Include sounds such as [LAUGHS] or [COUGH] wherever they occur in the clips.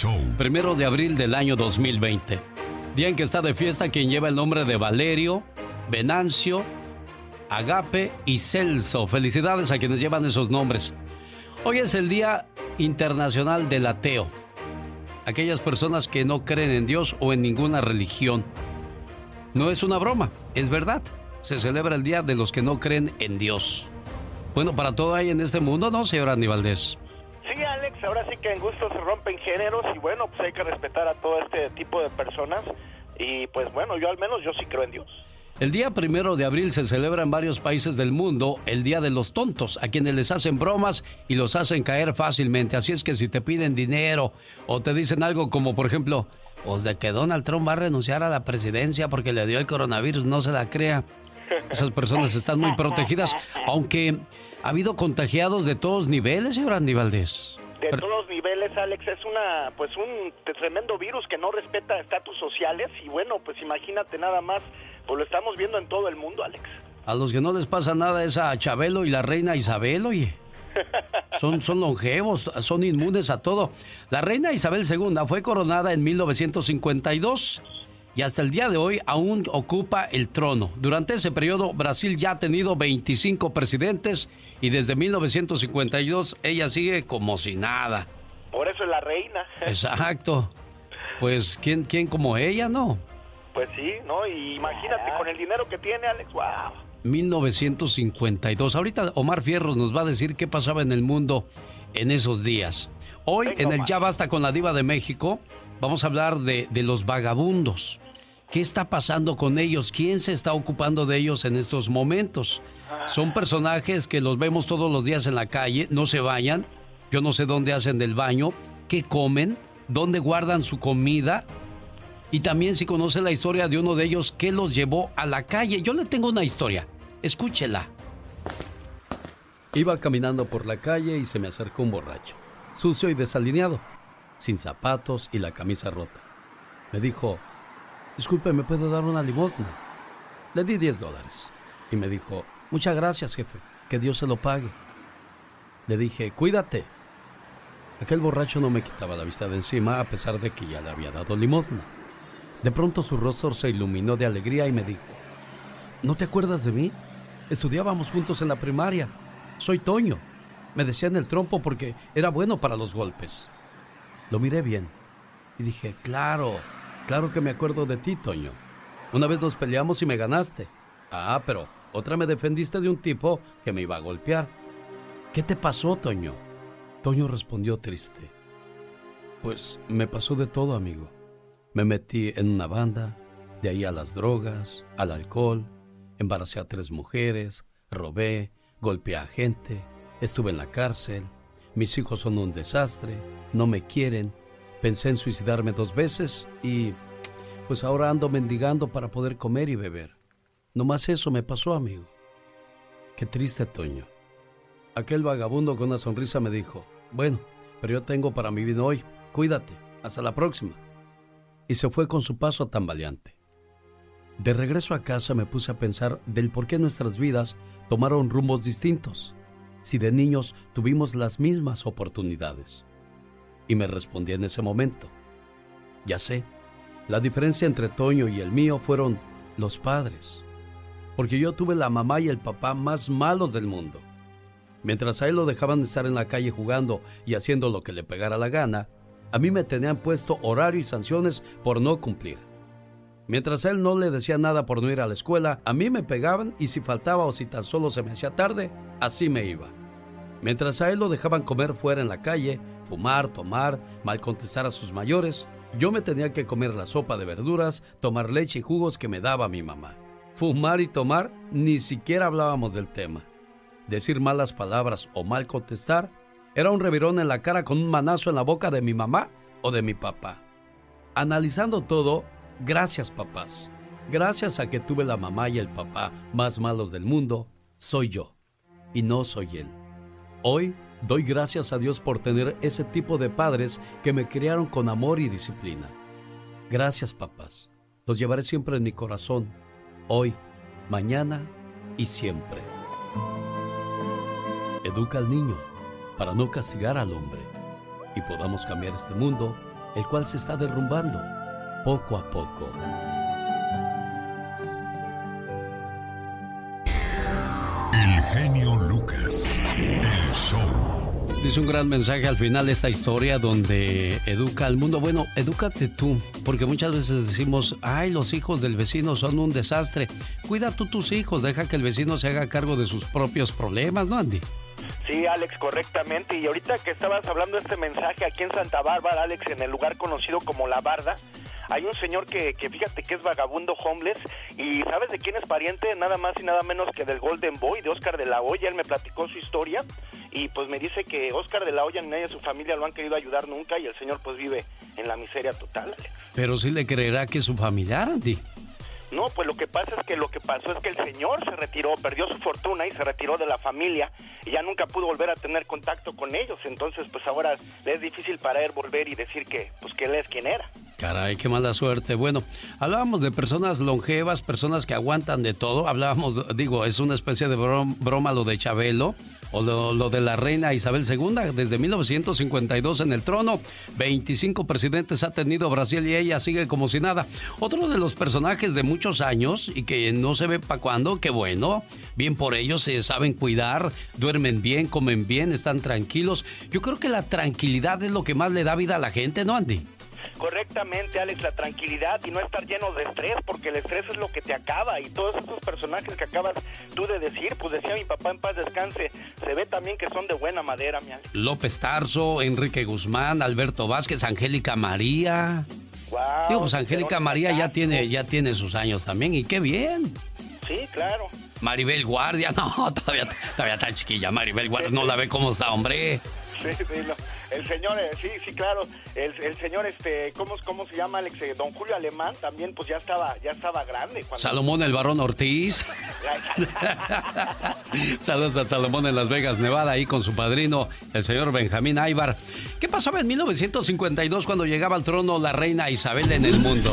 Show. Primero de abril del año 2020. Día en que está de fiesta quien lleva el nombre de Valerio, Venancio, Agape y Celso. Felicidades a quienes llevan esos nombres. Hoy es el Día Internacional del Ateo. Aquellas personas que no creen en Dios o en ninguna religión. No es una broma, es verdad. Se celebra el Día de los que no creen en Dios. Bueno, para todo hay en este mundo, ¿no, señor Aníbaldez? Sí, Alex, ahora sí que en gusto se rompen géneros y bueno, pues hay que respetar a todo este tipo de personas y pues bueno, yo al menos yo sí creo en Dios. El día primero de abril se celebra en varios países del mundo el Día de los Tontos, a quienes les hacen bromas y los hacen caer fácilmente. Así es que si te piden dinero o te dicen algo como, por ejemplo, pues de que Donald Trump va a renunciar a la presidencia porque le dio el coronavirus, no se la crea. Esas personas están muy protegidas, aunque ha habido contagiados de todos niveles, señor Andy Valdés. De todos niveles, Alex, es una, pues un tremendo virus que no respeta estatus sociales y bueno, pues imagínate nada más, pues lo estamos viendo en todo el mundo, Alex. A los que no les pasa nada es a Chabelo y la reina Isabel, oye. [LAUGHS] Son, son longevos, son inmunes a todo. La reina Isabel II fue coronada en 1952 y hasta el día de hoy aún ocupa el trono. Durante ese periodo Brasil ya ha tenido 25 presidentes y desde 1952 ella sigue como si nada. Por eso es la reina. Exacto. Pues quién quién como ella, ¿no? Pues sí, ¿no? Y imagínate con el dinero que tiene Alex, wow. 1952. Ahorita Omar Fierros nos va a decir qué pasaba en el mundo en esos días. Hoy en el Ya Basta con la Diva de México vamos a hablar de, de los vagabundos. ¿Qué está pasando con ellos? ¿Quién se está ocupando de ellos en estos momentos? Son personajes que los vemos todos los días en la calle, no se bañan, yo no sé dónde hacen del baño, qué comen, dónde guardan su comida y también si conoce la historia de uno de ellos que los llevó a la calle. Yo le tengo una historia, escúchela. Iba caminando por la calle y se me acercó un borracho, sucio y desalineado, sin zapatos y la camisa rota. Me dijo, disculpe, ¿me puede dar una limosna? Le di 10 dólares y me dijo, muchas gracias jefe, que Dios se lo pague. Le dije, cuídate. Aquel borracho no me quitaba la vista de encima a pesar de que ya le había dado limosna. De pronto su rostro se iluminó de alegría y me dijo, ¿no te acuerdas de mí? Estudiábamos juntos en la primaria. Soy Toño. Me decían el trompo porque era bueno para los golpes. Lo miré bien y dije, claro, claro que me acuerdo de ti, Toño. Una vez nos peleamos y me ganaste. Ah, pero otra me defendiste de un tipo que me iba a golpear. ¿Qué te pasó, Toño? Toño respondió triste. Pues me pasó de todo, amigo. Me metí en una banda, de ahí a las drogas, al alcohol, embaracé a tres mujeres, robé, golpeé a gente, estuve en la cárcel, mis hijos son un desastre, no me quieren, pensé en suicidarme dos veces y pues ahora ando mendigando para poder comer y beber. No más eso me pasó, amigo. Qué triste, Toño. Aquel vagabundo con una sonrisa me dijo, bueno, pero yo tengo para mi vida hoy, cuídate, hasta la próxima. Y se fue con su paso tambaleante. De regreso a casa me puse a pensar del por qué nuestras vidas tomaron rumbos distintos, si de niños tuvimos las mismas oportunidades. Y me respondí en ese momento, ya sé, la diferencia entre Toño y el mío fueron los padres, porque yo tuve la mamá y el papá más malos del mundo. Mientras a él lo dejaban estar en la calle jugando y haciendo lo que le pegara la gana, a mí me tenían puesto horario y sanciones por no cumplir. Mientras a él no le decía nada por no ir a la escuela, a mí me pegaban y si faltaba o si tan solo se me hacía tarde, así me iba. Mientras a él lo dejaban comer fuera en la calle, fumar, tomar, mal contestar a sus mayores, yo me tenía que comer la sopa de verduras, tomar leche y jugos que me daba mi mamá. Fumar y tomar, ni siquiera hablábamos del tema. Decir malas palabras o mal contestar era un revirón en la cara con un manazo en la boca de mi mamá o de mi papá. Analizando todo, gracias papás. Gracias a que tuve la mamá y el papá más malos del mundo, soy yo y no soy él. Hoy doy gracias a Dios por tener ese tipo de padres que me criaron con amor y disciplina. Gracias papás. Los llevaré siempre en mi corazón, hoy, mañana y siempre. Educa al niño para no castigar al hombre y podamos cambiar este mundo el cual se está derrumbando poco a poco. El genio Lucas, el show. Dice un gran mensaje al final de esta historia donde educa al mundo. Bueno, edúcate tú, porque muchas veces decimos, ay, los hijos del vecino son un desastre. Cuida tú tus hijos, deja que el vecino se haga cargo de sus propios problemas, ¿no, Andy? Sí, Alex, correctamente. Y ahorita que estabas hablando de este mensaje aquí en Santa Bárbara, Alex, en el lugar conocido como La Barda, hay un señor que, que fíjate que es vagabundo homeless y ¿sabes de quién es pariente? Nada más y nada menos que del Golden Boy, de Oscar de la Hoya. Él me platicó su historia y pues me dice que Oscar de la Hoya ni nadie de su familia lo han querido ayudar nunca y el señor pues vive en la miseria total. Pero sí le creerá que es su familiar, Andy. No, pues lo que pasa es que lo que pasó es que el señor se retiró, perdió su fortuna y se retiró de la familia y ya nunca pudo volver a tener contacto con ellos. Entonces, pues ahora le es difícil para él volver y decir que, pues que él es quien era. Caray, qué mala suerte. Bueno, hablábamos de personas longevas, personas que aguantan de todo. Hablábamos, digo, es una especie de broma lo de Chabelo o lo, de la reina Isabel II. Desde 1952 en el trono, 25 presidentes ha tenido Brasil y ella sigue como si nada. Otro de los personajes de muchos años y que no se ve para cuándo, qué bueno. Bien por ellos, se saben cuidar, duermen bien, comen bien, están tranquilos. Yo creo que la tranquilidad es lo que más le da vida a la gente, ¿no, Andy? Correctamente, Alex, la tranquilidad y no estar lleno de estrés, porque el estrés es lo que te acaba y todos esos personajes que acabas tú de decir, pues decía mi papá en paz descanse, se ve también que son de buena madera, mi Alex. López Tarso, Enrique Guzmán, Alberto Vázquez, Angélica María. Wow, Digo, pues Angélica María ya tiene, ya tiene sus años también y qué bien. Sí, claro. Maribel Guardia, [LAUGHS] no, todavía, todavía está chiquilla. Maribel Guardia, no la ve cómo está, hombre. [LAUGHS] Sí, sí, el señor, eh, sí, sí, claro, el, el señor, este, ¿cómo, ¿cómo se llama, Alex? Eh, don Julio Alemán también, pues ya estaba, ya estaba grande. Salomón el Barón Ortiz. [LAUGHS] Saludos a Salomón en Las Vegas, Nevada, ahí con su padrino, el señor Benjamín Aybar. ¿Qué pasaba en 1952 cuando llegaba al trono la reina Isabel en el mundo?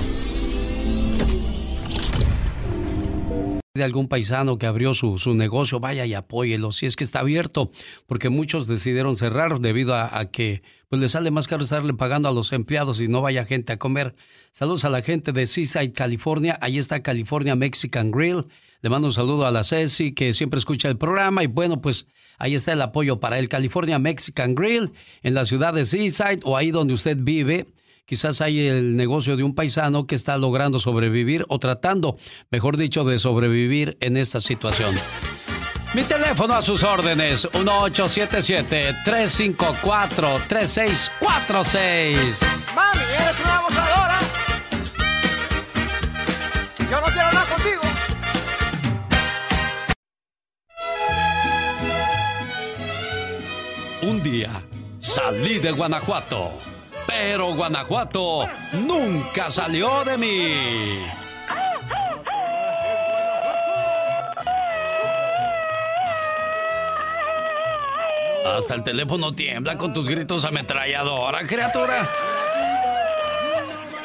De algún paisano que abrió su, su, negocio, vaya y apóyelo, si es que está abierto, porque muchos decidieron cerrar debido a, que pues le sale más caro estarle pagando a los empleados y no vaya gente a comer. Saludos a la gente de Seaside, California, ahí está California Mexican Grill. Le mando un saludo a la Ceci que siempre escucha el programa y bueno, pues ahí está el apoyo para el California Mexican Grill en la ciudad de Seaside o ahí donde usted vive. Quizás hay el negocio de un paisano que está logrando sobrevivir o tratando, mejor dicho, de sobrevivir en esta situación. Mi teléfono a sus órdenes, 1877-354-3646. Mami, eres una abusadora. Yo no quiero hablar contigo. Un día salí de Guanajuato pero Guanajuato nunca salió de mí. Hasta el teléfono tiembla con tus gritos ametralladora, criatura.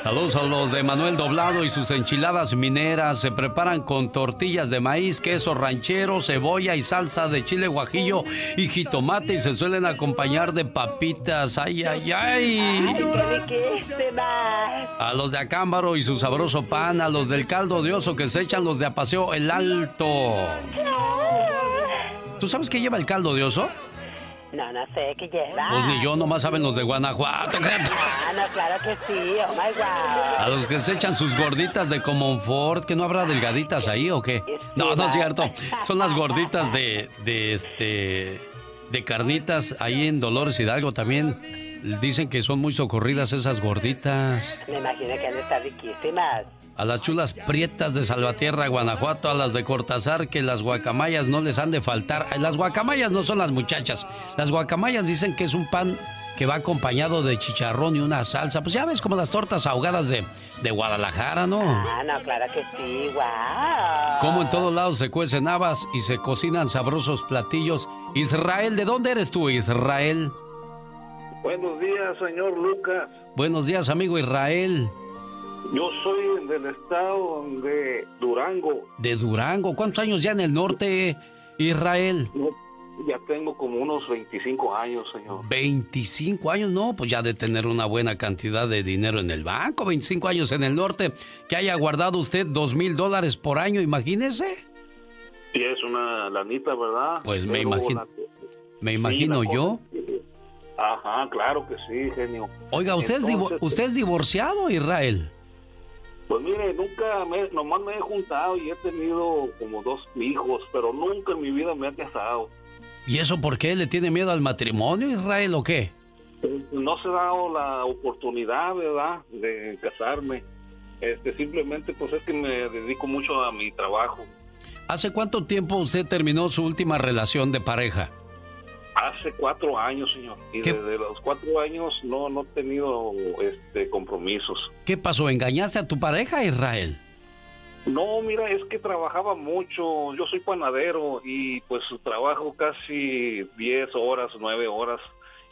Saludos a los de Manuel Doblado y sus enchiladas mineras. Se preparan con tortillas de maíz, queso ranchero, cebolla y salsa de chile guajillo y jitomate y se suelen acompañar de papitas. ¡Ay, ay, ay! A los de Acámbaro y su sabroso pan, a los del caldo de oso que se echan los de Apaseo El Alto. ¿Tú sabes qué lleva el caldo de oso? No, no sé qué lleva. Pues ni yo, nomás saben los de Guanajuato. Ah, [LAUGHS] no, claro que sí, oh my God. A los que se echan sus gorditas de Comonfort, que no habrá delgaditas ahí o qué. No, no es cierto. Son las gorditas de, de este, de carnitas ahí en Dolores Hidalgo también. Dicen que son muy socorridas esas gorditas. Me imagino que han de estar riquísimas a las chulas prietas de Salvatierra, Guanajuato, a las de Cortázar, que las guacamayas no les han de faltar. Las guacamayas no son las muchachas. Las guacamayas dicen que es un pan que va acompañado de chicharrón y una salsa. Pues ya ves como las tortas ahogadas de, de Guadalajara, ¿no? Ah, no, claro que sí, guau. Como en todos lados se cuecen habas y se cocinan sabrosos platillos. Israel, ¿de dónde eres tú, Israel? Buenos días, señor Lucas. Buenos días, amigo Israel. Yo soy del estado de Durango. ¿De Durango? ¿Cuántos años ya en el norte, Israel? ya tengo como unos 25 años, señor. 25 años, no, pues ya de tener una buena cantidad de dinero en el banco, 25 años en el norte, que haya guardado usted dos mil dólares por año, imagínese. Sí, es una lanita, ¿verdad? Pues me imagino, la- me imagino Sí, yo. Ajá, claro que sí, genio. Oiga, ¿usted, es divo- ¿usted es divorciado, Israel? Pues mire, nunca me, nomás me he juntado y he tenido como dos hijos, pero nunca en mi vida me he casado. ¿Y eso por qué? ¿Le tiene miedo al matrimonio, Israel, o qué? No se ha dado la oportunidad, ¿verdad?, de casarme. Este, simplemente pues es que me dedico mucho a mi trabajo. ¿Hace cuánto tiempo usted terminó su última relación de pareja? Hace cuatro años, señor. Y ¿Qué? desde los cuatro años no, no he tenido este, compromisos. ¿Qué pasó? ¿Engañaste a tu pareja, Israel? No, mira, es que trabajaba mucho. Yo soy panadero y pues trabajo casi 10 horas, 9 horas.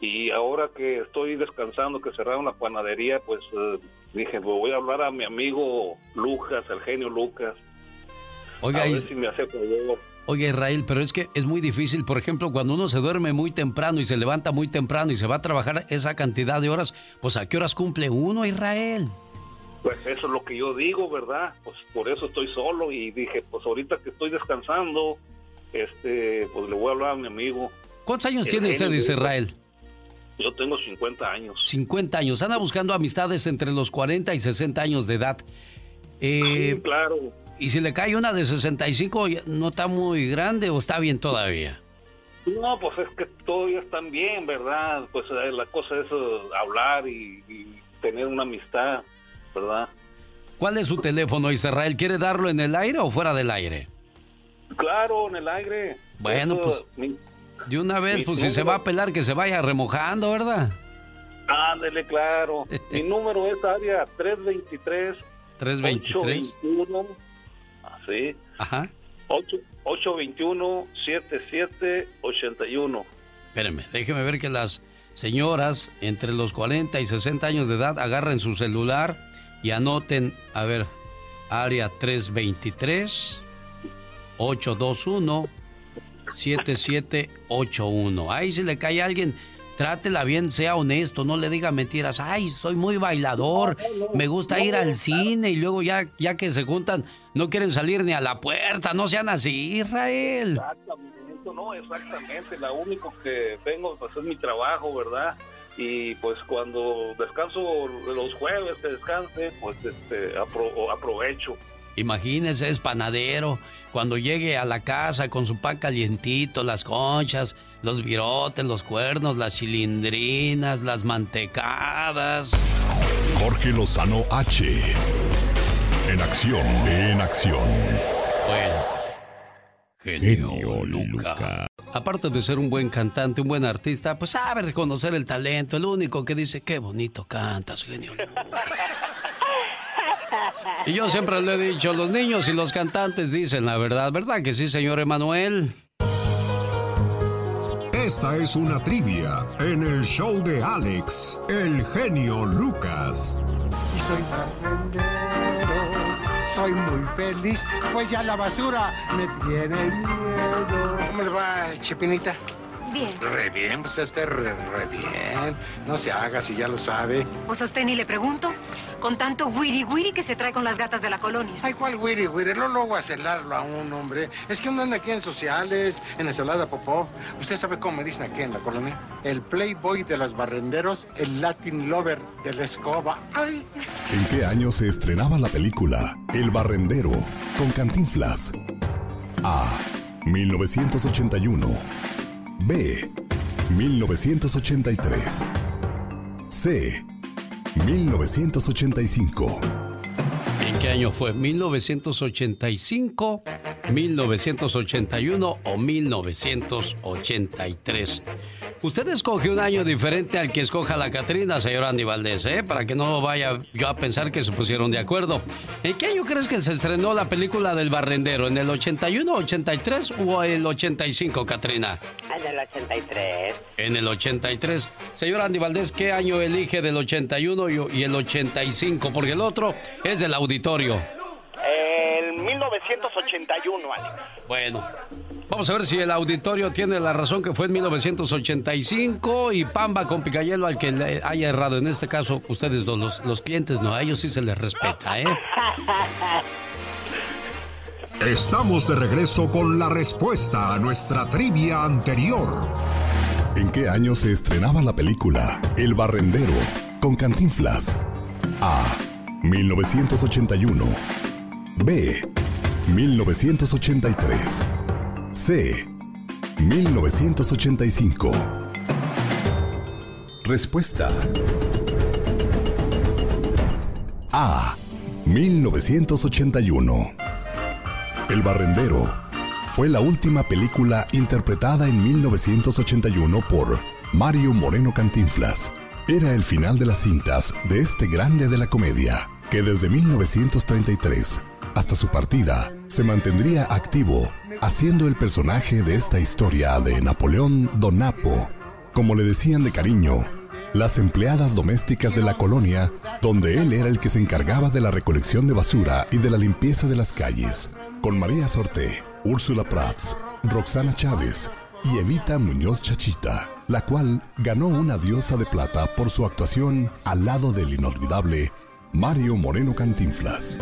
Y ahora que estoy descansando, que cerraron la panadería, pues eh, dije, pues voy a hablar a mi amigo Lucas, el genio Lucas. Oiga, a ver si me hace favor. Oiga, Israel, pero es que es muy difícil, por ejemplo, cuando uno se duerme muy temprano y se levanta muy temprano y se va a trabajar esa cantidad de horas, pues ¿a qué horas cumple uno, Israel? Pues eso es lo que yo digo, ¿verdad? Pues por eso estoy solo y dije, pues ahorita que estoy descansando, este, pues le voy a hablar a mi amigo. ¿Cuántos años tiene usted, dice. Israel? Yo tengo 50 años. 50 años. Anda buscando amistades entre los 40 y 60 años de edad. Eh, claro. Y si le cae una de 65, ya ¿no está muy grande o está bien todavía? No, pues es que todavía están bien, ¿verdad? Pues eh, la cosa es eh, hablar y, y tener una amistad, ¿verdad? ¿Cuál es su teléfono, Israel? ¿Quiere darlo en el aire o fuera del aire? Claro, en el aire. Bueno, Eso, pues- mi- De una vez, pues si se va a pelar, que se vaya remojando, ¿verdad? Ándele, claro. Mi [LAUGHS] número es área 323 323. 821 así, Ajá. 8, 821 7781. Espérenme, déjeme ver que las señoras entre los 40 y 60 años de edad agarren su celular y anoten, a ver, área 323 821 7781. Ahí si le cae a alguien, trátela bien, sea honesto, no le diga mentiras. Ay, soy muy bailador, me gusta ir al cine y luego ya, ya que se juntan, no quieren salir ni a la puerta, no sean así, Israel. Exactamente, no, exactamente. Lo único que tengo pues, es mi trabajo, ¿verdad? Y pues cuando descanso los jueves que descanse, pues este, apro- aprovecho. Imagínese, es panadero. Cuando llegue a la casa con su pan calientito, las conchas, los virotes, los cuernos, las chilindrinas, las mantecadas. Jorge Lozano H. En acción, en acción. Bueno, genio, Genio Luca. Luca. Aparte de ser un buen cantante, un buen artista, pues sabe reconocer el talento. El único que dice, qué bonito cantas, genio Luca. Y yo siempre le he dicho, los niños y los cantantes dicen la verdad, ¿verdad que sí, señor Emanuel? Esta es una trivia en el show de Alex, el genio Lucas. Y soy soy muy feliz, pues ya la basura me tiene miedo. ¿Cómo le va, Chepinita? Bien. Re bien, pues este re, re bien. No se haga si ya lo sabe. Pues a usted ni le pregunto. Con tanto wiri wiri que se trae con las gatas de la colonia. Ay, ¿cuál güiri, güiri? No luego a celarlo a un hombre. Es que uno anda aquí en sociales, en ensalada popó. ¿Usted sabe cómo me dicen aquí en la colonia? El playboy de los barrenderos, el latin lover de la escoba. Ay, ¿En qué año se estrenaba la película El Barrendero con Cantinflas? A. 1981. B. 1983. C. 1985. ¿En qué año fue? ¿1985, 1981 o 1983? Usted escoge un año diferente al que escoja la Catrina, señor Andy Valdés, ¿eh? Para que no vaya yo a pensar que se pusieron de acuerdo. ¿En qué año crees que se estrenó la película del barrendero? ¿En el 81, 83 o el 85, Catrina? En el 83. En el 83. Señor Andy Valdés, ¿qué año elige del 81 y y el 85? Porque el otro es del auditorio. En 1981, Alex. Bueno, vamos a ver si el auditorio tiene la razón que fue en 1985 y Pamba con Picayelo al que le haya errado. En este caso, ustedes los, los clientes no, a ellos sí se les respeta, ¿eh? [LAUGHS] Estamos de regreso con la respuesta a nuestra trivia anterior. ¿En qué año se estrenaba la película El Barrendero con Cantinflas? A. 1981. B. 1983. C. 1985. Respuesta. A. 1981. El Barrendero fue la última película interpretada en 1981 por Mario Moreno Cantinflas. Era el final de las cintas de este grande de la comedia, que desde 1933 hasta su partida se mantendría activo haciendo el personaje de esta historia de Napoleón Donapo, como le decían de cariño, las empleadas domésticas de la colonia, donde él era el que se encargaba de la recolección de basura y de la limpieza de las calles, con María Sorte, Úrsula Prats, Roxana Chávez y Evita Muñoz Chachita, la cual ganó una diosa de plata por su actuación al lado del inolvidable Mario Moreno Cantinflas.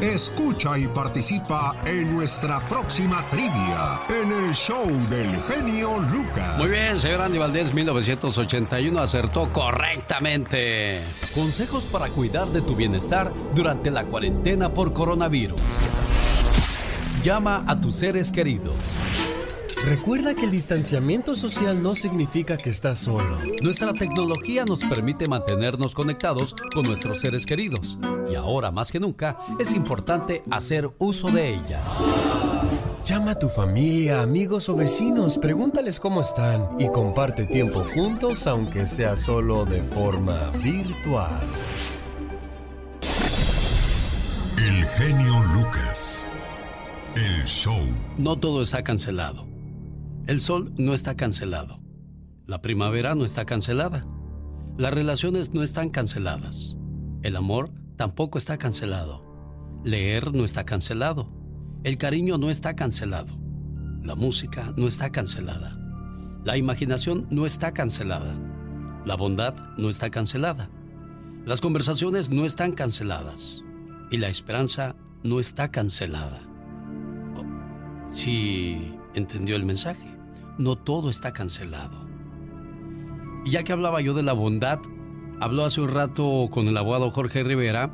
Escucha y participa en nuestra próxima trivia en el show del genio Lucas. Muy bien, señor Andy Valdés, 1981 acertó correctamente. Consejos para cuidar de tu bienestar durante la cuarentena por coronavirus. Llama a tus seres queridos. Recuerda que el distanciamiento social no significa que estás solo. Nuestra tecnología nos permite mantenernos conectados con nuestros seres queridos y ahora más que nunca es importante hacer uso de ella. Llama a tu familia, amigos o vecinos, pregúntales cómo están y comparte tiempo juntos aunque sea solo de forma virtual. El genio Lucas. El show. No todo está cancelado. El sol no está cancelado. La primavera no está cancelada. Las relaciones no están canceladas. El amor tampoco está cancelado. Leer no está cancelado. El cariño no está cancelado. La música no está cancelada. La imaginación no está cancelada. La bondad no está cancelada. Las conversaciones no están canceladas. Y la esperanza no está cancelada. Si entendió el mensaje no todo está cancelado. Y ya que hablaba yo de la bondad, habló hace un rato con el abogado Jorge Rivera,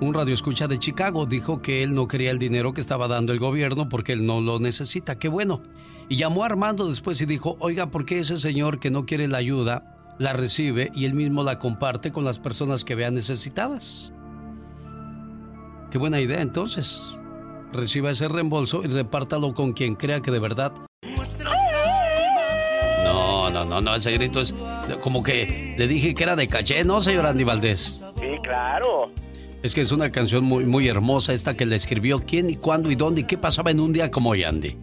un radioescucha de Chicago, dijo que él no quería el dinero que estaba dando el gobierno porque él no lo necesita. Qué bueno. Y llamó a Armando después y dijo, oiga, ¿por qué ese señor que no quiere la ayuda la recibe y él mismo la comparte con las personas que vean necesitadas? Qué buena idea entonces. Reciba ese reembolso y repártalo con quien crea que de verdad no, no, no, ese grito es como que le dije que era de caché, ¿no, señor Andy Valdés? Sí, claro. Es que es una canción muy, muy hermosa esta que le escribió quién y cuándo y dónde y qué pasaba en un día como hoy, Andy.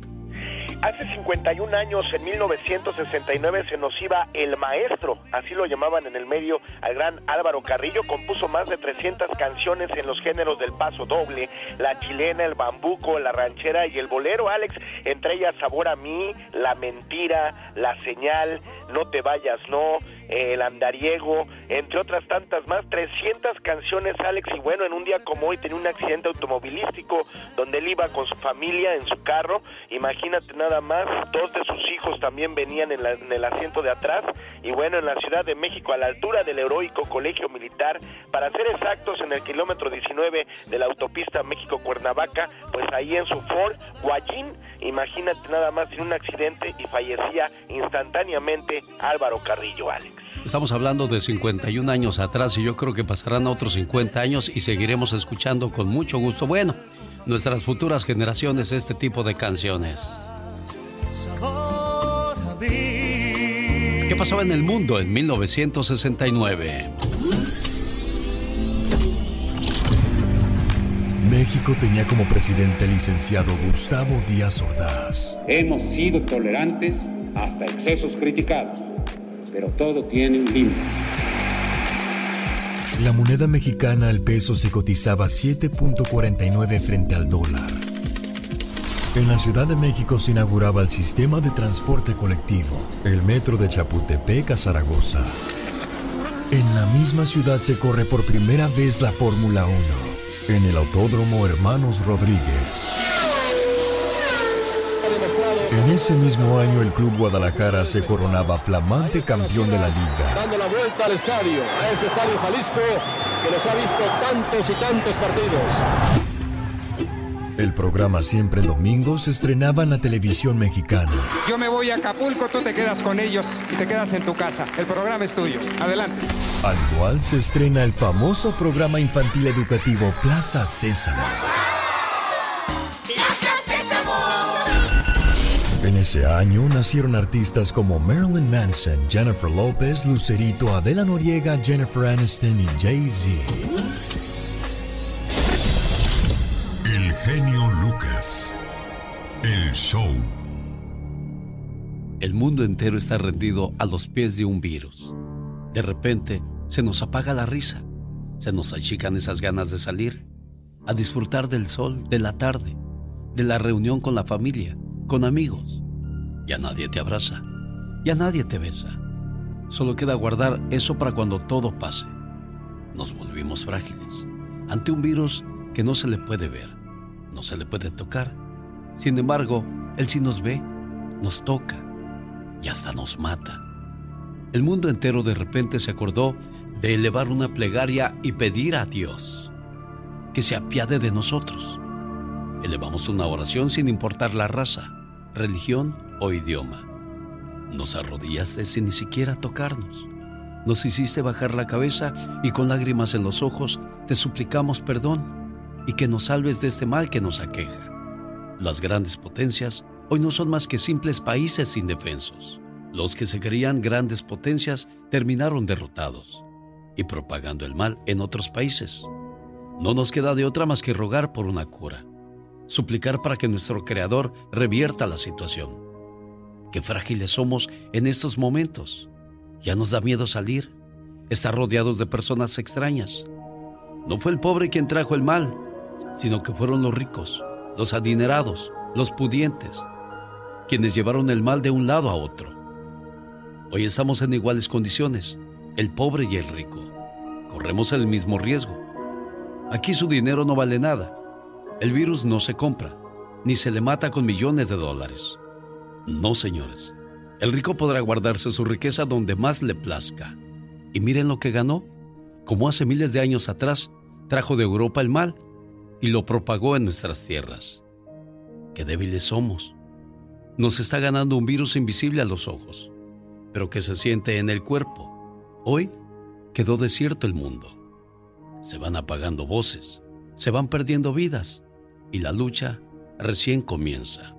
Hace 51 años, en 1969, se nos iba el maestro, así lo llamaban en el medio al gran Álvaro Carrillo, compuso más de 300 canciones en los géneros del paso doble, la chilena, el bambuco, la ranchera y el bolero, Alex, entre ellas Sabor a mí, La mentira, La señal, No te vayas, no, el andariego, entre otras tantas más, 300 canciones, Alex, y bueno, en un día como hoy tenía un accidente automovilístico donde él iba con su familia en su carro, imagínate nada más, dos de sus hijos también venían en, el asiento de atrás, y bueno, en la Ciudad de México, a la altura del heroico Colegio Militar, para ser exactos, en el kilómetro 19 de la autopista México-Cuernavaca, pues ahí en su Ford Guayín, imagínate nada más, en un accidente y fallecía instantáneamente Álvaro Carrillo, Alex. Estamos hablando de 51 años atrás y yo creo que pasarán otros 50 años y seguiremos escuchando con mucho gusto. Bueno, nuestras futuras generaciones este tipo de canciones. ¿Qué pasaba en el mundo en 1969? México tenía como presidente el licenciado Gustavo Díaz Ordaz. Hemos sido tolerantes hasta excesos criticados pero todo tiene un límite. La moneda mexicana al peso se cotizaba 7.49 frente al dólar. En la Ciudad de México se inauguraba el sistema de transporte colectivo, el metro de Chapultepec a Zaragoza. En la misma ciudad se corre por primera vez la Fórmula 1, en el Autódromo Hermanos Rodríguez. En ese mismo año el Club Guadalajara se coronaba flamante campeón de la liga. Dando la vuelta al estadio, a ese estadio Jalisco que los ha visto tantos y tantos partidos. El programa Siempre en Domingo se estrenaba en la televisión mexicana. Yo me voy a Acapulco, tú te quedas con ellos y te quedas en tu casa. El programa es tuyo. Adelante. Al igual se estrena el famoso programa infantil educativo Plaza Sésamo. Ese año nacieron artistas como Marilyn Manson, Jennifer Lopez, Lucerito, Adela Noriega, Jennifer Aniston y Jay-Z. El genio Lucas. El show. El mundo entero está rendido a los pies de un virus. De repente se nos apaga la risa, se nos achican esas ganas de salir, a disfrutar del sol, de la tarde, de la reunión con la familia, con amigos. Ya nadie te abraza, ya nadie te besa. Solo queda guardar eso para cuando todo pase. Nos volvimos frágiles ante un virus que no se le puede ver, no se le puede tocar. Sin embargo, él sí nos ve, nos toca y hasta nos mata. El mundo entero de repente se acordó de elevar una plegaria y pedir a Dios que se apiade de nosotros. Elevamos una oración sin importar la raza, religión o idioma. Nos arrodillaste sin ni siquiera tocarnos. Nos hiciste bajar la cabeza y con lágrimas en los ojos te suplicamos perdón y que nos salves de este mal que nos aqueja. Las grandes potencias hoy no son más que simples países indefensos. Los que se creían grandes potencias terminaron derrotados y propagando el mal en otros países. No nos queda de otra más que rogar por una cura, suplicar para que nuestro Creador revierta la situación. Qué frágiles somos en estos momentos. Ya nos da miedo salir, estar rodeados de personas extrañas. No fue el pobre quien trajo el mal, sino que fueron los ricos, los adinerados, los pudientes, quienes llevaron el mal de un lado a otro. Hoy estamos en iguales condiciones, el pobre y el rico. Corremos el mismo riesgo. Aquí su dinero no vale nada. El virus no se compra, ni se le mata con millones de dólares. No, señores. El rico podrá guardarse su riqueza donde más le plazca. Y miren lo que ganó. Como hace miles de años atrás, trajo de Europa el mal y lo propagó en nuestras tierras. Qué débiles somos. Nos está ganando un virus invisible a los ojos, pero que se siente en el cuerpo. Hoy quedó desierto el mundo. Se van apagando voces, se van perdiendo vidas y la lucha recién comienza.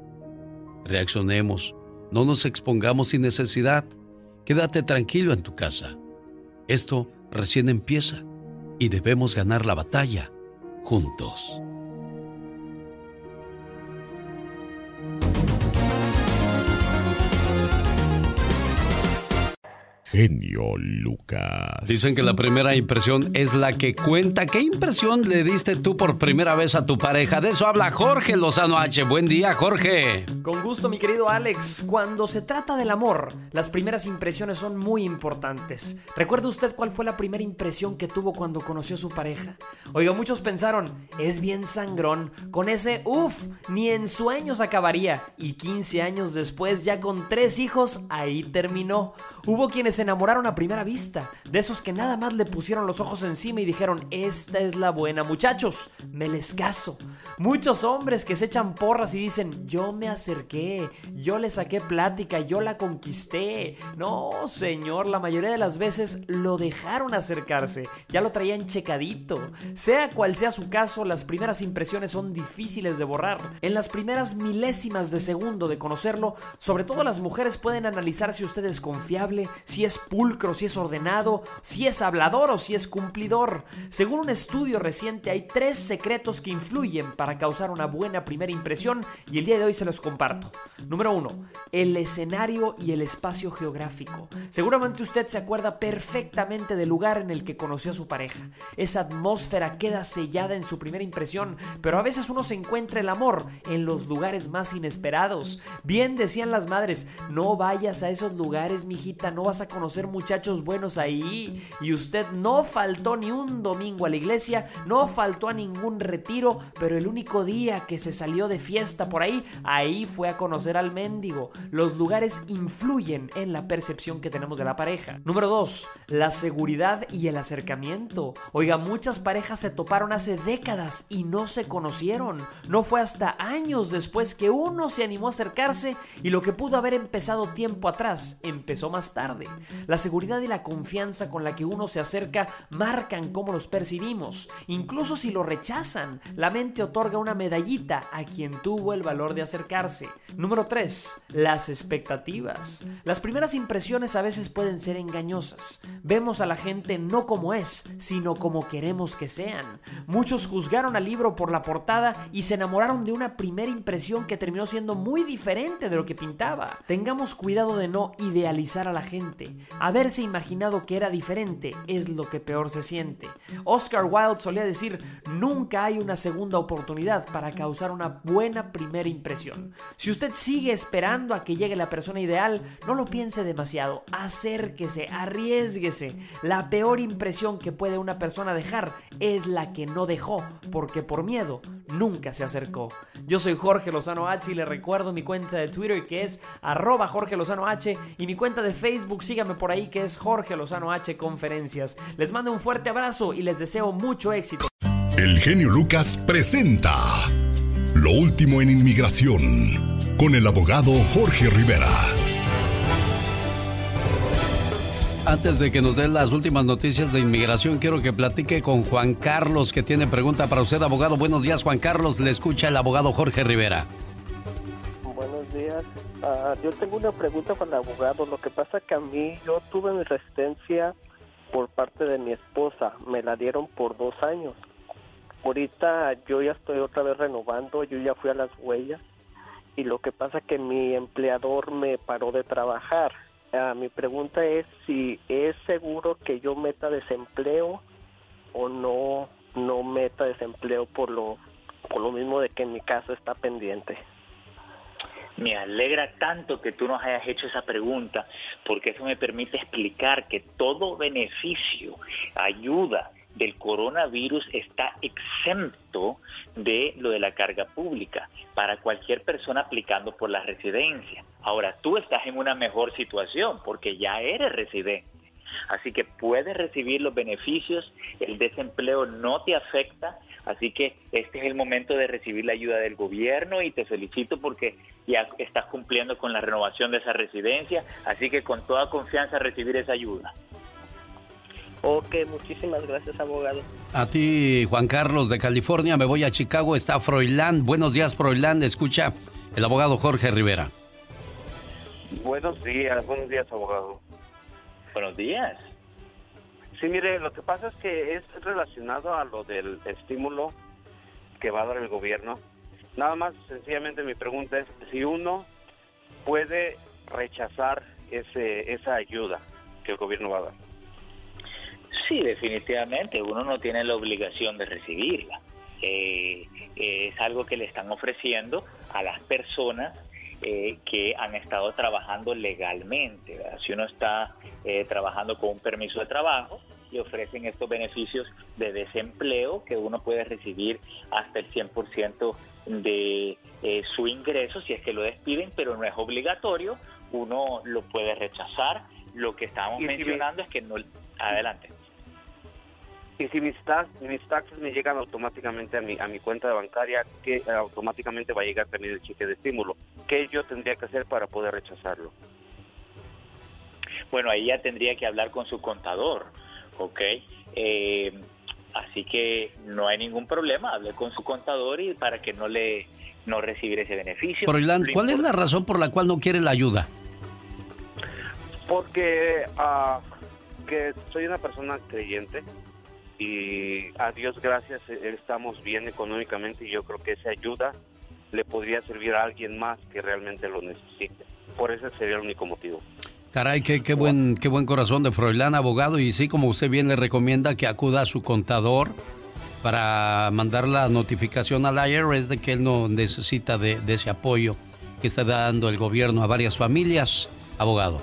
Reaccionemos, no nos expongamos sin necesidad. Quédate tranquilo en tu casa. Esto recién empieza y debemos ganar la batalla juntos. Genio Lucas. Dicen que la primera impresión es la que cuenta. ¿Qué impresión le diste tú por primera vez a tu pareja? De eso habla Jorge Lozano H. Buen día, Jorge. Con gusto, mi querido Alex. Cuando se trata del amor, las primeras impresiones son muy importantes. ¿Recuerda usted cuál fue la primera impresión que tuvo cuando conoció a su pareja? Oiga, muchos pensaron, es bien sangrón. Con ese, uff, ni en sueños acabaría. Y 15 años después, ya con tres hijos, ahí terminó. Hubo quienes se enamoraron a primera vista, de esos que nada más le pusieron los ojos encima y dijeron, esta es la buena, muchachos, me les caso. Muchos hombres que se echan porras y dicen, yo me acerqué, yo le saqué plática, yo la conquisté. No, señor, la mayoría de las veces lo dejaron acercarse, ya lo traían checadito. Sea cual sea su caso, las primeras impresiones son difíciles de borrar. En las primeras milésimas de segundo de conocerlo, sobre todo las mujeres pueden analizar si usted es confiable, si es pulcro, si es ordenado, si es hablador o si es cumplidor. Según un estudio reciente, hay tres secretos que influyen para causar una buena primera impresión y el día de hoy se los comparto. Número uno, el escenario y el espacio geográfico. Seguramente usted se acuerda perfectamente del lugar en el que conoció a su pareja. Esa atmósfera queda sellada en su primera impresión, pero a veces uno se encuentra el amor en los lugares más inesperados. Bien decían las madres, no vayas a esos lugares, mijita, no vas a conocer muchachos buenos ahí. Y usted no faltó ni un domingo a la iglesia, no faltó a ningún retiro, pero el único día que se salió de fiesta por ahí, ahí fue a conocer al mendigo. Los lugares influyen en la percepción que tenemos de la pareja. Número 2. La seguridad y el acercamiento. Oiga, muchas parejas se toparon hace décadas y no se conocieron. No fue hasta años después que uno se animó a acercarse y lo que pudo haber empezado tiempo atrás empezó más tarde. La seguridad y la confianza con la que uno se acerca marcan cómo los percibimos. Incluso si lo rechazan, la mente otorga una medallita a quien tuvo el valor de acercarse. Número 3. Las expectativas. Las primeras impresiones a veces pueden ser engañosas. Vemos a la gente no como es, sino como queremos que sean. Muchos juzgaron al libro por la portada y se enamoraron de una primera impresión que terminó siendo muy diferente de lo que pintaba. Tengamos cuidado de no idealizar a la gente. Haberse imaginado que era diferente es lo que peor se siente. Oscar Wilde solía decir, nunca hay una segunda oportunidad para causar una buena primera impresión. Si usted sigue esperando a que llegue la persona ideal, no lo piense demasiado, acérquese, arriesguese. La peor impresión que puede una persona dejar es la que no dejó, porque por miedo nunca se acercó. Yo soy Jorge Lozano H y le recuerdo mi cuenta de Twitter que es arroba Jorge Lozano H y mi cuenta de Facebook, síganme por ahí que es Jorge Lozano H Conferencias. Les mando un fuerte abrazo y les deseo mucho éxito. El genio Lucas presenta Lo último en inmigración con el abogado Jorge Rivera. Antes de que nos den las últimas noticias de inmigración, quiero que platique con Juan Carlos, que tiene pregunta para usted, abogado. Buenos días, Juan Carlos. Le escucha el abogado Jorge Rivera. Días. Ah, yo tengo una pregunta para el abogado. Lo que pasa que a mí, yo tuve mi residencia por parte de mi esposa. Me la dieron por dos años. Ahorita yo ya estoy otra vez renovando. Yo ya fui a las huellas. Y lo que pasa que mi empleador me paró de trabajar Ah, mi pregunta es si es seguro que yo meta desempleo o no no meta desempleo por lo por lo mismo de que en mi caso está pendiente. Me alegra tanto que tú nos hayas hecho esa pregunta, porque eso me permite explicar que todo beneficio, ayuda del coronavirus está exento de lo de la carga pública para cualquier persona aplicando por la residencia. Ahora, tú estás en una mejor situación porque ya eres residente. Así que puedes recibir los beneficios, el desempleo no te afecta, así que este es el momento de recibir la ayuda del gobierno y te felicito porque ya estás cumpliendo con la renovación de esa residencia, así que con toda confianza recibir esa ayuda. Ok, muchísimas gracias, abogado. A ti, Juan Carlos de California, me voy a Chicago, está Froilán. Buenos días, Froilán. Escucha el abogado Jorge Rivera. Buenos días, buenos días, abogado. Buenos días. Sí, mire, lo que pasa es que es relacionado a lo del estímulo que va a dar el gobierno. Nada más, sencillamente mi pregunta es si uno puede rechazar ese, esa ayuda que el gobierno va a dar. Sí, definitivamente, uno no tiene la obligación de recibirla. Eh, es algo que le están ofreciendo a las personas eh, que han estado trabajando legalmente. Si uno está eh, trabajando con un permiso de trabajo, le ofrecen estos beneficios de desempleo que uno puede recibir hasta el 100% de su ingreso si es que lo despiden, pero no es obligatorio, uno lo puede rechazar. Lo que estamos mencionando es que no... Adelante. Y si mis, mis taxes me llegan automáticamente a mi, a mi cuenta bancaria, que automáticamente va a llegar también el cheque de estímulo. ¿Qué yo tendría que hacer para poder rechazarlo? Bueno, ahí ya tendría que hablar con su contador, ¿ok? Eh, así que no hay ningún problema, hable con su contador y para que no le no recibir ese beneficio. Pero, ¿cuál es la razón por la cual no quiere la ayuda? Porque ah, que soy una persona creyente y a Dios gracias eh, estamos bien económicamente y yo creo que esa ayuda le podría servir a alguien más que realmente lo necesite. Por ese sería el único motivo. Caray, qué, qué, buen, qué buen corazón de Froilán, abogado. Y sí, como usted bien le recomienda, que acuda a su contador para mandar la notificación al IRS de que él no necesita de, de ese apoyo que está dando el gobierno a varias familias, abogado.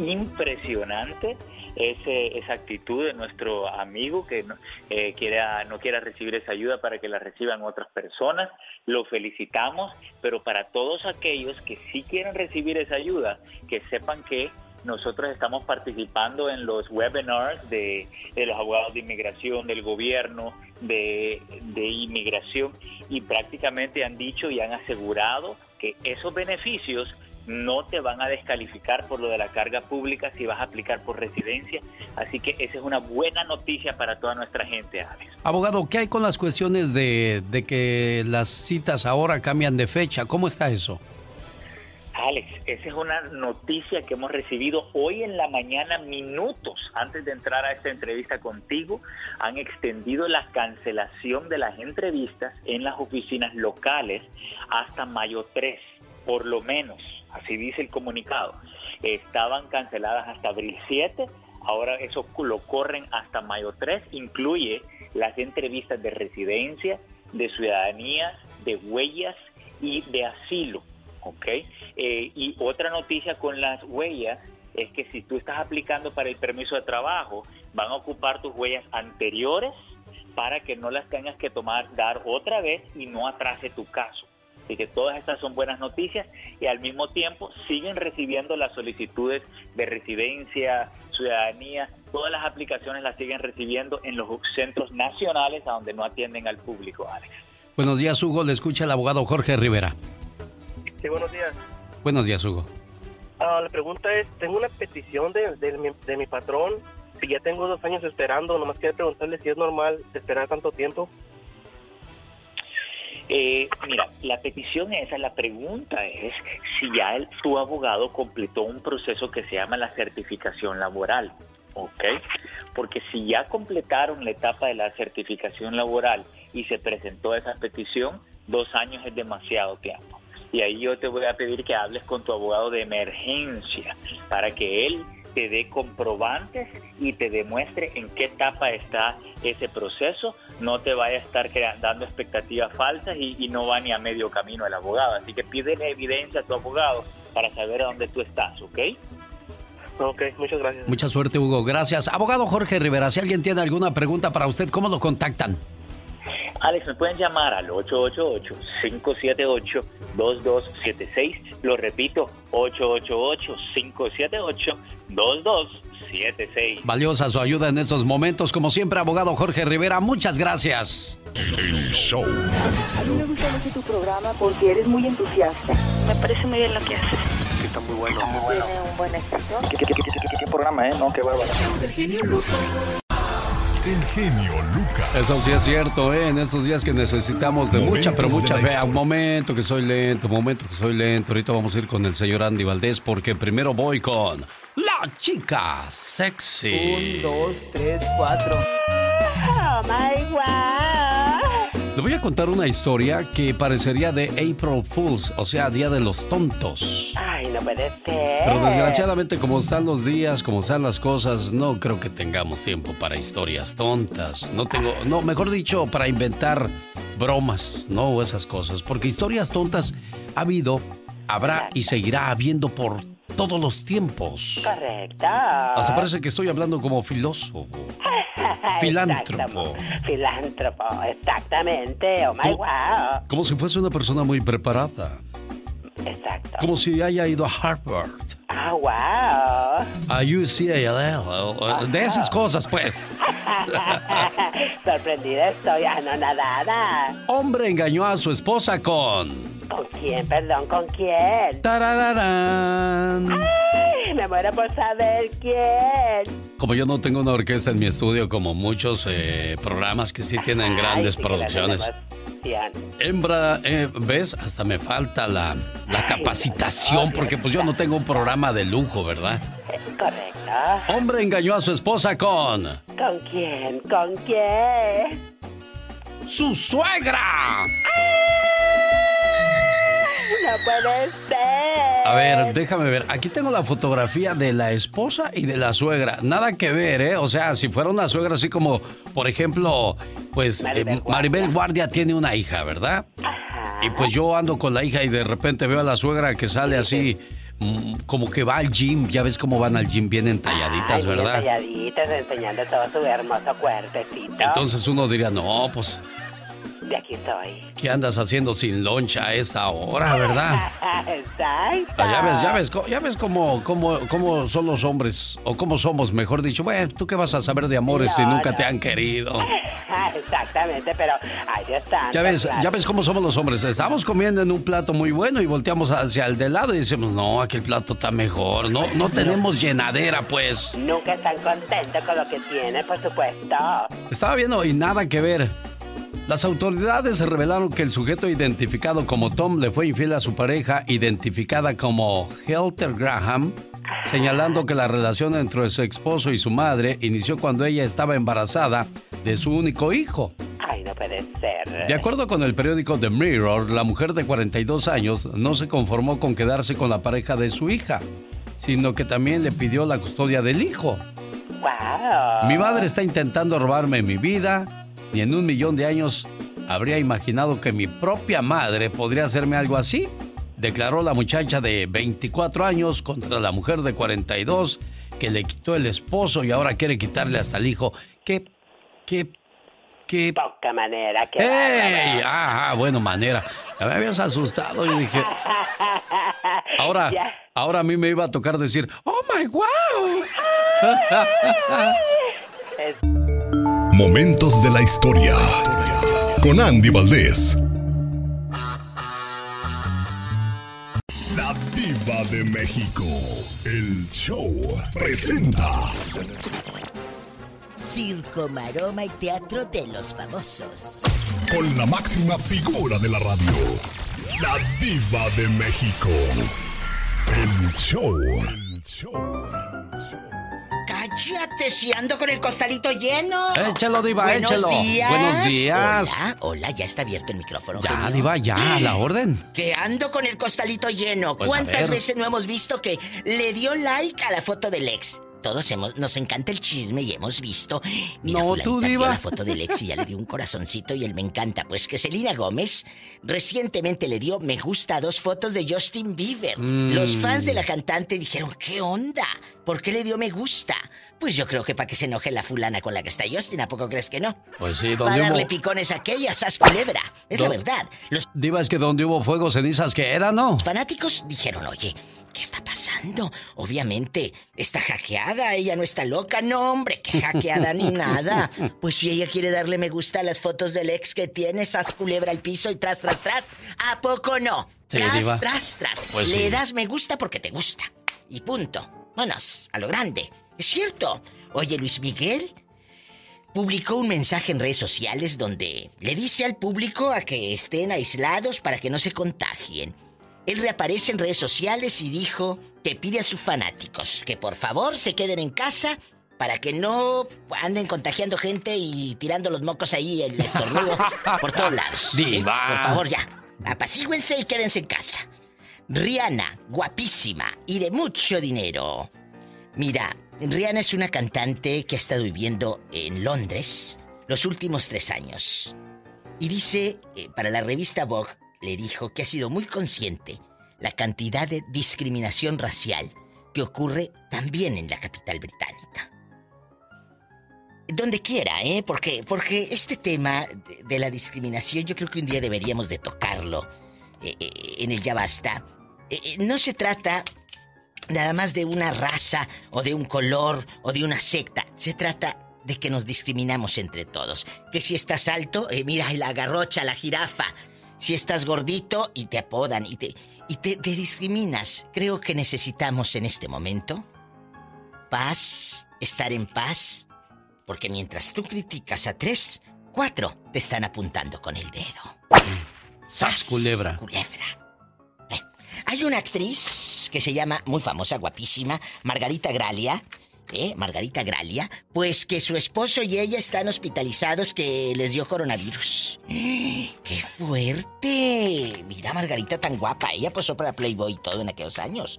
Impresionante ese, esa actitud de nuestro amigo que no, eh, quiera, no quiera recibir esa ayuda para que la reciban otras personas. Lo felicitamos, pero para todos aquellos que sí quieren recibir esa ayuda, que sepan que nosotros estamos participando en los webinars de, de los abogados de inmigración, del gobierno, de, de inmigración, y prácticamente han dicho y han asegurado que esos beneficios no te van a descalificar por lo de la carga pública si vas a aplicar por residencia. Así que esa es una buena noticia para toda nuestra gente, Alex. Abogado, ¿qué hay con las cuestiones de, de que las citas ahora cambian de fecha? ¿Cómo está eso? Alex, esa es una noticia que hemos recibido hoy en la mañana, minutos antes de entrar a esta entrevista contigo. Han extendido la cancelación de las entrevistas en las oficinas locales hasta mayo 3, por lo menos así dice el comunicado, estaban canceladas hasta abril 7, ahora eso lo corren hasta mayo 3, incluye las entrevistas de residencia, de ciudadanía, de huellas y de asilo. Eh, y otra noticia con las huellas es que si tú estás aplicando para el permiso de trabajo, van a ocupar tus huellas anteriores para que no las tengas que tomar, dar otra vez y no atrase tu caso. Así que todas estas son buenas noticias y al mismo tiempo siguen recibiendo las solicitudes de residencia, ciudadanía, todas las aplicaciones las siguen recibiendo en los centros nacionales a donde no atienden al público, Alex. Buenos días, Hugo. Le escucha el abogado Jorge Rivera. Sí, buenos días. Buenos días, Hugo. Ah, la pregunta es, tengo una petición de, de, mi, de mi patrón y ya tengo dos años esperando. Nomás quería preguntarle si es normal esperar tanto tiempo. Eh, mira, la petición esa, la pregunta es si ya el, tu abogado completó un proceso que se llama la certificación laboral, ¿ok? Porque si ya completaron la etapa de la certificación laboral y se presentó esa petición, dos años es demasiado tiempo. Y ahí yo te voy a pedir que hables con tu abogado de emergencia para que él te dé comprobantes y te demuestre en qué etapa está ese proceso. No te vaya a estar dando expectativas falsas y, y, no va ni a medio camino el abogado. Así que pídele evidencia a tu abogado para saber a dónde tú estás, ¿ok? Ok, muchas gracias. Mucha suerte, Hugo. Gracias. Abogado Jorge Rivera, si alguien tiene alguna pregunta para usted, ¿cómo lo contactan? Alex, me pueden llamar al 888-578-2276. Lo repito, 888-578-2276. Valiosa su ayuda en estos momentos. Como siempre, abogado Jorge Rivera, muchas gracias. El show. A mí me gusta mucho tu programa porque eres muy entusiasta. Me parece muy bien lo que haces. Está muy bueno. Tiene un buen escritor. ¿Qué, qué, qué, qué programa, eh? No, qué bárbaro. El genio Lucas. Eso sí es cierto, ¿eh? En estos días que necesitamos de Momentos mucha, pero mucha fe. Un momento que soy lento, un momento que soy lento. Ahorita vamos a ir con el señor Andy Valdés porque primero voy con la chica sexy. Un, dos, tres, cuatro. Oh my wow. Le voy a contar una historia que parecería de April Fools, o sea, Día de los Tontos. Ay, no puede ser. Pero desgraciadamente, como están los días, como están las cosas, no creo que tengamos tiempo para historias tontas. No tengo, no, mejor dicho, para inventar bromas, no esas cosas. Porque historias tontas ha habido, habrá y seguirá habiendo por todos los tiempos. Correcto. Hasta parece que estoy hablando como filósofo. [LAUGHS] filántropo. Filántropo, exactamente. Oh my wow. Como si fuese una persona muy preparada. Exacto. Como si haya ido a Harvard, Ah, wow. a o de esas cosas, pues. [LAUGHS] Sorprendida estoy, anonadada. Hombre engañó a su esposa con... ¿Con quién, perdón? ¿Con quién? Tarararán. Ay, me muero por saber quién. Como yo no tengo una orquesta en mi estudio, como muchos eh, programas que sí tienen grandes Ay, sí producciones. Hembra, eh, ¿ves? Hasta me falta la, la capacitación, porque pues yo no tengo un programa de lujo, ¿verdad? Correcto. Hombre engañó a su esposa con... ¿Con quién? ¿Con quién? ¡Su suegra! No puede ser. A ver, déjame ver. Aquí tengo la fotografía de la esposa y de la suegra. Nada que ver, ¿eh? O sea, si fuera una suegra así como, por ejemplo, pues Maribel eh, Maribel Guardia tiene una hija, ¿verdad? Y pues yo ando con la hija y de repente veo a la suegra que sale así, mm, como que va al gym. Ya ves cómo van al gym bien entalladitas, Ay, bien ¿verdad? Talladitas, enseñando todo su hermoso cuerpecito. Entonces uno diría, no, pues, Aquí estoy. ¿qué andas haciendo sin loncha a esta hora, verdad? [LAUGHS] Exacto. Ah, ya ves, ya ves, ya ves cómo, cómo, cómo son los hombres, o cómo somos, mejor dicho. Bueno, ¿tú qué vas a saber de amores si nunca no. te han querido? [LAUGHS] Exactamente, pero Dios santo. Ya ves, claro. ya ves cómo somos los hombres. Estamos comiendo en un plato muy bueno y volteamos hacia el de lado y decimos, no, aquel plato está mejor. No, no tenemos llenadera, pues. Nunca están contentos con lo que tienen, por supuesto. Estaba viendo y nada que ver. Las autoridades revelaron que el sujeto identificado como Tom le fue infiel a su pareja, identificada como Helter Graham, señalando que la relación entre su esposo y su madre inició cuando ella estaba embarazada de su único hijo. Ay, no puede ser. De acuerdo con el periódico The Mirror, la mujer de 42 años no se conformó con quedarse con la pareja de su hija, sino que también le pidió la custodia del hijo. Wow. Mi madre está intentando robarme mi vida. Ni en un millón de años habría imaginado que mi propia madre podría hacerme algo así. Declaró la muchacha de 24 años contra la mujer de 42 que le quitó el esposo y ahora quiere quitarle hasta el hijo. ¿Qué? ¿Qué? ¿Qué? Poca manera, qué ¡Ey! Ah, ah, bueno, manera. Me habías asustado y dije, [LAUGHS] ahora, Ya. ahora a mí me iba a tocar decir, ¡Oh, my wow! [LAUGHS] [LAUGHS] Momentos de la historia. Con Andy Valdés. La diva de México. El show presenta. Circo, maroma y teatro de los famosos. Con la máxima figura de la radio. La diva de México. El show. Cállate si ando con el costalito lleno. Échalo, diva, Buenos échalo. días. Buenos días. Hola, hola, ya está abierto el micrófono. Ya, diva, ya, a la orden. Que ando con el costalito lleno. Pues, ¿Cuántas veces no hemos visto que le dio like a la foto del ex? Todos hemos, nos encanta el chisme y hemos visto. Mira, No, tú, diva. la foto del ex y ya le dio un corazoncito y él me encanta. Pues que Selena Gómez recientemente le dio me gusta a dos fotos de Justin Bieber. Mm. Los fans de la cantante dijeron, ¿qué onda? ¿Por qué le dio me gusta? Pues yo creo que para que se enoje la fulana con la que está Justin, ¿a poco crees que no? Pues sí, Para donde darle hubo... picones a aquella, sas culebra. Es la verdad. Los Diva, es que donde hubo fuego, cenizas que era, ¿no? fanáticos dijeron, oye, ¿qué está pasando? Obviamente, está hackeada, ella no está loca. No, hombre, que hackeada ni nada. [LAUGHS] Pues si ella quiere darle me gusta a las fotos del ex que tiene, sas culebra al piso y tras, tras, tras, ¿a poco no? Sí, tras, diva. tras, tras. Pues Le sí. das me gusta porque te gusta. Y punto. Vámonos, a lo grande. Es cierto. Oye, Luis Miguel publicó un mensaje en redes sociales donde le dice al público a que estén aislados para que no se contagien. Él reaparece en redes sociales y dijo que pide a sus fanáticos que por favor se queden en casa para que no anden contagiando gente y tirando los mocos ahí el estornudo por todos lados. ¿eh? Por favor, ya. Apacíguense y quédense en casa. Rihanna, guapísima y de mucho dinero. Mira, Rihanna es una cantante que ha estado viviendo en Londres los últimos tres años. Y dice, eh, para la revista Vogue, le dijo que ha sido muy consciente la cantidad de discriminación racial que ocurre también en la capital británica. Donde quiera, ¿eh? Porque, porque este tema de, la discriminación yo creo que un día deberíamos de tocarlo eh, eh, en el Ya Basta. No se trata nada más de una raza o de un color o de una secta. Se trata de que nos discriminamos entre todos. Que si estás alto, eh, mira la garrocha, la jirafa. Si estás gordito y te apodan y te, y te, te discriminas. Creo que necesitamos en este momento paz, estar en paz. Porque mientras tú criticas a tres, cuatro te están apuntando con el dedo. Sas, culebra. Culebra. Hay una actriz que se llama, muy famosa, guapísima, Margarita Gralia. ¿Eh? Margarita Gralia, pues que su esposo y ella están hospitalizados que les dio coronavirus. ¡Qué fuerte! Mira, Margarita tan guapa. Ella posó para Playboy todo en aquellos años.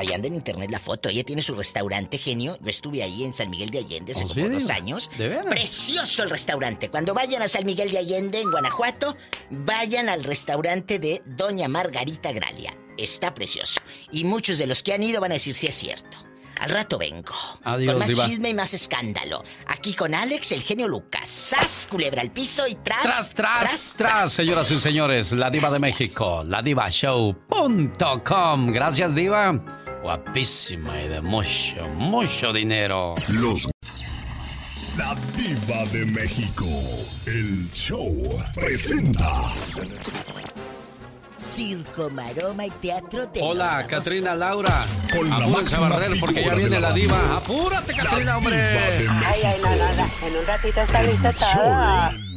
Ahí anda en internet la foto. Ella tiene su restaurante, genio. Yo estuve ahí en San Miguel de Allende hace ¿Oh, como sí? dos años. ¿De veras? Precioso el restaurante. Cuando vayan a San Miguel de Allende, en Guanajuato, vayan al restaurante de Doña Margarita Gralia. Está precioso. Y muchos de los que han ido van a decir si es cierto. Al rato vengo. Adiós, con más diva. chisme y más escándalo. Aquí con Alex, el genio Lucas. ¡Sas! Culebra al piso y tras. Tras, tras, tras, señoras y señores, la diva de México, la divashow.com. Gracias, diva. Guapísima y de mucho, mucho dinero. Los La Diva de México. El show presenta. Circo, maroma y teatro de Hola, Catrina Laura. Con la Apúrense barrer porque ya viene la la diva. Apúrate, Catrina, hombre. Ay, ay, no, no, no. En un ratito está lista todo.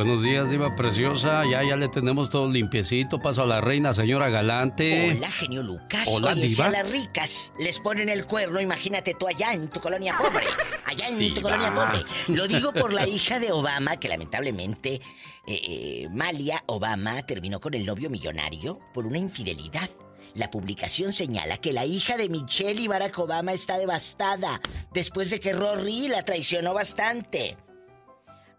Buenos días, diva preciosa. Ya, ya le tenemos todo limpiecito. Paso a la reina, señora Galante. Hola, genio Lucas. Hola, Oye, si diva. a las ricas les ponen el cuerno, imagínate tú allá en tu colonia pobre. Allá en tu colonia pobre. Lo digo por la hija de Obama, que lamentablemente eh, eh, Malia Obama terminó con el novio millonario por una infidelidad. La publicación señala que la hija de Michelle y Barack Obama está devastada después de que Rory la traicionó bastante.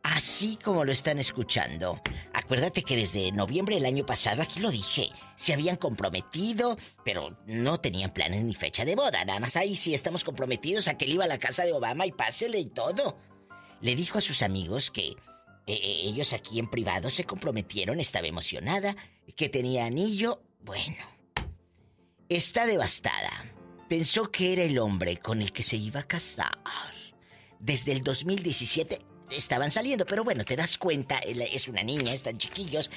Así como lo están escuchando. Acuérdate que desde noviembre del año pasado, aquí lo dije, se habían comprometido, pero no tenían planes ni fecha de boda. Nada más ahí sí estamos comprometidos a que él iba a la casa de Obama y pásele y todo. Le dijo a sus amigos que eh, eh, ellos aquí en privado se comprometieron, estaba emocionada, que tenía anillo. Bueno, está devastada. Pensó que era el hombre con el que se iba a casar. Desde el 2017 estaban saliendo, pero bueno, te das cuenta, es una niña, están chiquillos.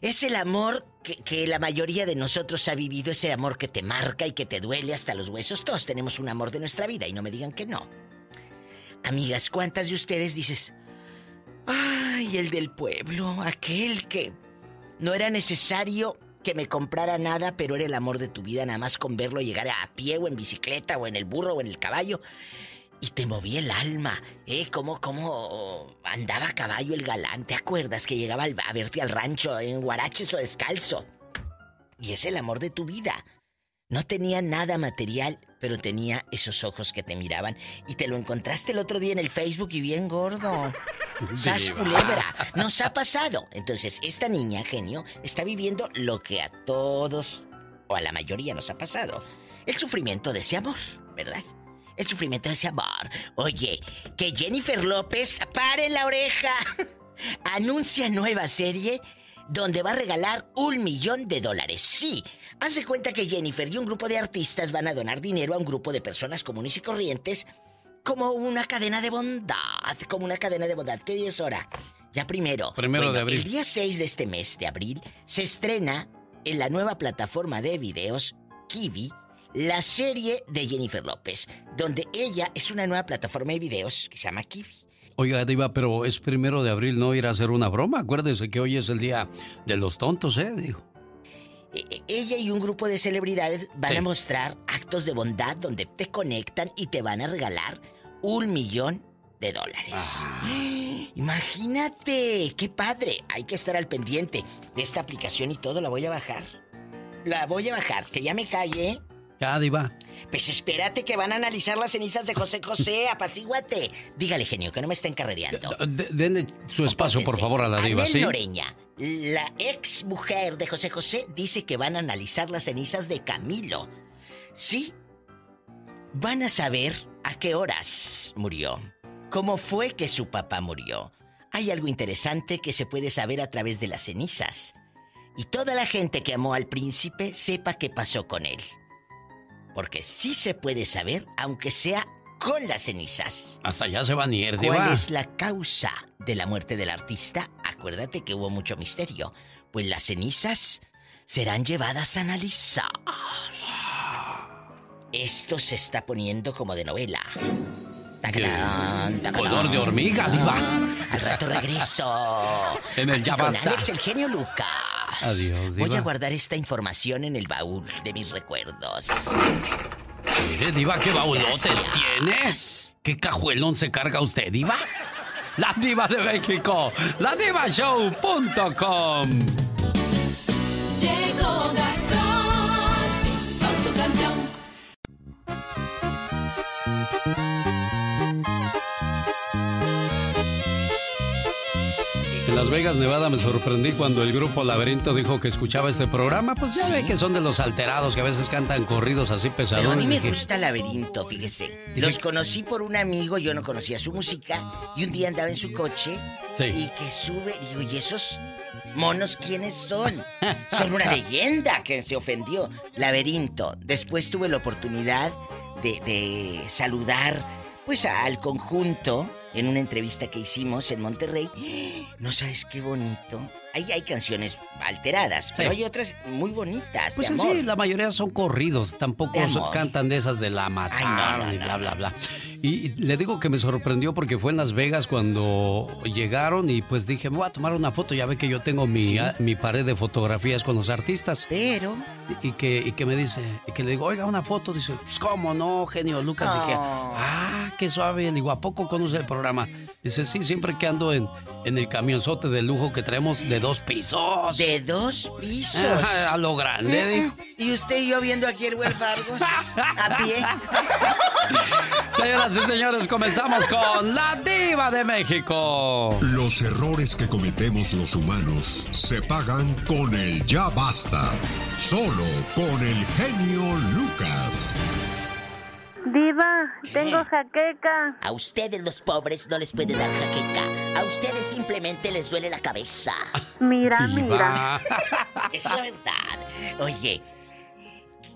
Es el amor que, que la mayoría de nosotros ha vivido, ese amor que te marca y que te duele hasta los huesos. Todos tenemos un amor de nuestra vida y no me digan que no. Amigas, ¿cuántas de ustedes dices, ay, el del pueblo, aquel que no era necesario que me comprara nada, pero era el amor de tu vida, nada más con verlo llegar a pie o en bicicleta o en el burro o en el caballo? Y te movía el alma, ¿eh? Cómo, cómo andaba a caballo el galán. ¿Te acuerdas que llegaba a verte al rancho en guaraches o descalzo? Y es el amor de tu vida. No tenía nada material, pero tenía esos ojos que te miraban. Y te lo encontraste el otro día en el Facebook y bien gordo. [LAUGHS] ¡Sas culebra! Nos ha pasado. Entonces, esta niña, genio, está viviendo lo que a todos, o a la mayoría, nos ha pasado. El sufrimiento de ese amor, ¿verdad? El sufrimiento de ese amor. Oye, que Jennifer López, pare la oreja, [LAUGHS] anuncia nueva serie donde va a regalar un millón de dólares. Sí, hace cuenta que Jennifer y un grupo de artistas van a donar dinero a un grupo de personas comunes y corrientes como una cadena de bondad, como una cadena de bondad. ¿Qué día es hora? Ya primero. Primero de abril. El día 6 de este mes de abril se estrena en la nueva plataforma de videos Kiwi la serie de Jennifer López, donde ella es una nueva plataforma de videos que se llama Kiwi. Oiga, Diva, pero es primero de abril, no ir a hacer una broma. Acuérdese que hoy es el día de los tontos, ¿eh? Dijo. E- e- Ella y un grupo de celebridades van Sí. a mostrar actos de bondad donde te conectan y te van a regalar un millón de dólares. Imagínate, qué padre. Hay que estar al pendiente de esta aplicación y todo. La voy a bajar. La voy a bajar, que ya me calle. Ya, Diva. Pues espérate que van a analizar las cenizas de José José, [LAUGHS] apacíguate. Dígale, genio, que no me estén carrereando. Denle su espacio, por favor, a la Diva, Anel ¿sí? Noreña, la ex mujer de José José, dice que van a analizar las cenizas de Camilo. Sí, van a saber a qué horas murió, cómo fue que su papá murió. Hay algo interesante que se puede saber a través de las cenizas. Y toda la gente que amó al príncipe sepa qué pasó con él. Porque sí se puede saber, aunque sea con las cenizas. Hasta allá se van a ir, ¿Cuál es la causa de la muerte del artista? Acuérdate que hubo mucho misterio. Pues las cenizas serán llevadas a analizar. Esto se está poniendo como de novela. Color de hormiga, diva. Al rato regreso. En el ya Con. Alex, el genio Lucas. Adiós, Voy diva. a guardar esta información en el baúl de mis recuerdos. Mire, diva, qué Gracias. tienes. ¿Qué cajuelón se carga usted, diva? La diva de México, la divashow.com. Llegó En Las Vegas, Nevada, me sorprendí cuando el grupo Laberinto dijo que escuchaba este programa. Pues ya Sí. ve que son de los alterados que a veces cantan corridos así Pero a mí me Dije, gusta Laberinto, fíjese. Los conocí por un amigo, yo no conocía su música, y un día andaba en su coche Sí. y que sube, digo, ¿y esos monos quiénes son? Son una [LAUGHS] leyenda que se ofendió. Laberinto. Después tuve la oportunidad de, de saludar, pues, al conjunto en una entrevista que hicimos en Monterrey. [GASPS] No sabes qué bonito. Ahí hay canciones alteradas, pero hay otras muy bonitas, Pues de sí, la mayoría son corridos, tampoco De cantan de esas de la mataron no, y no, bla, no. bla, bla. Y, y le digo que me sorprendió porque fue en Las Vegas cuando llegaron y pues dije, voy a tomar una foto, ya ve que yo tengo mi, Sí. a- mi pared de fotografías con los artistas. Pero... Y, que, y que me dice, y que le digo, oiga, una foto, dice, pues cómo no, genio Lucas. Dije, Oh. ah, qué suave, le digo, ¿a poco conoce el programa? Dice, sí, siempre que ando en, en el camionzote de lujo que traemos de dos pisos. De dos pisos. A lo grande, dijo. Y usted y yo viendo aquí el Fargos a pie. [LAUGHS] Señoras y señores, comenzamos con la diva de México. Los errores que cometemos los humanos se pagan con el ya basta. Solo con el genio Lucas. Diva, tengo jaqueca. A ustedes los pobres no les puede dar jaqueca. A ustedes simplemente les duele la cabeza. Mira, mira. [LAUGHS] Es la verdad. Oye,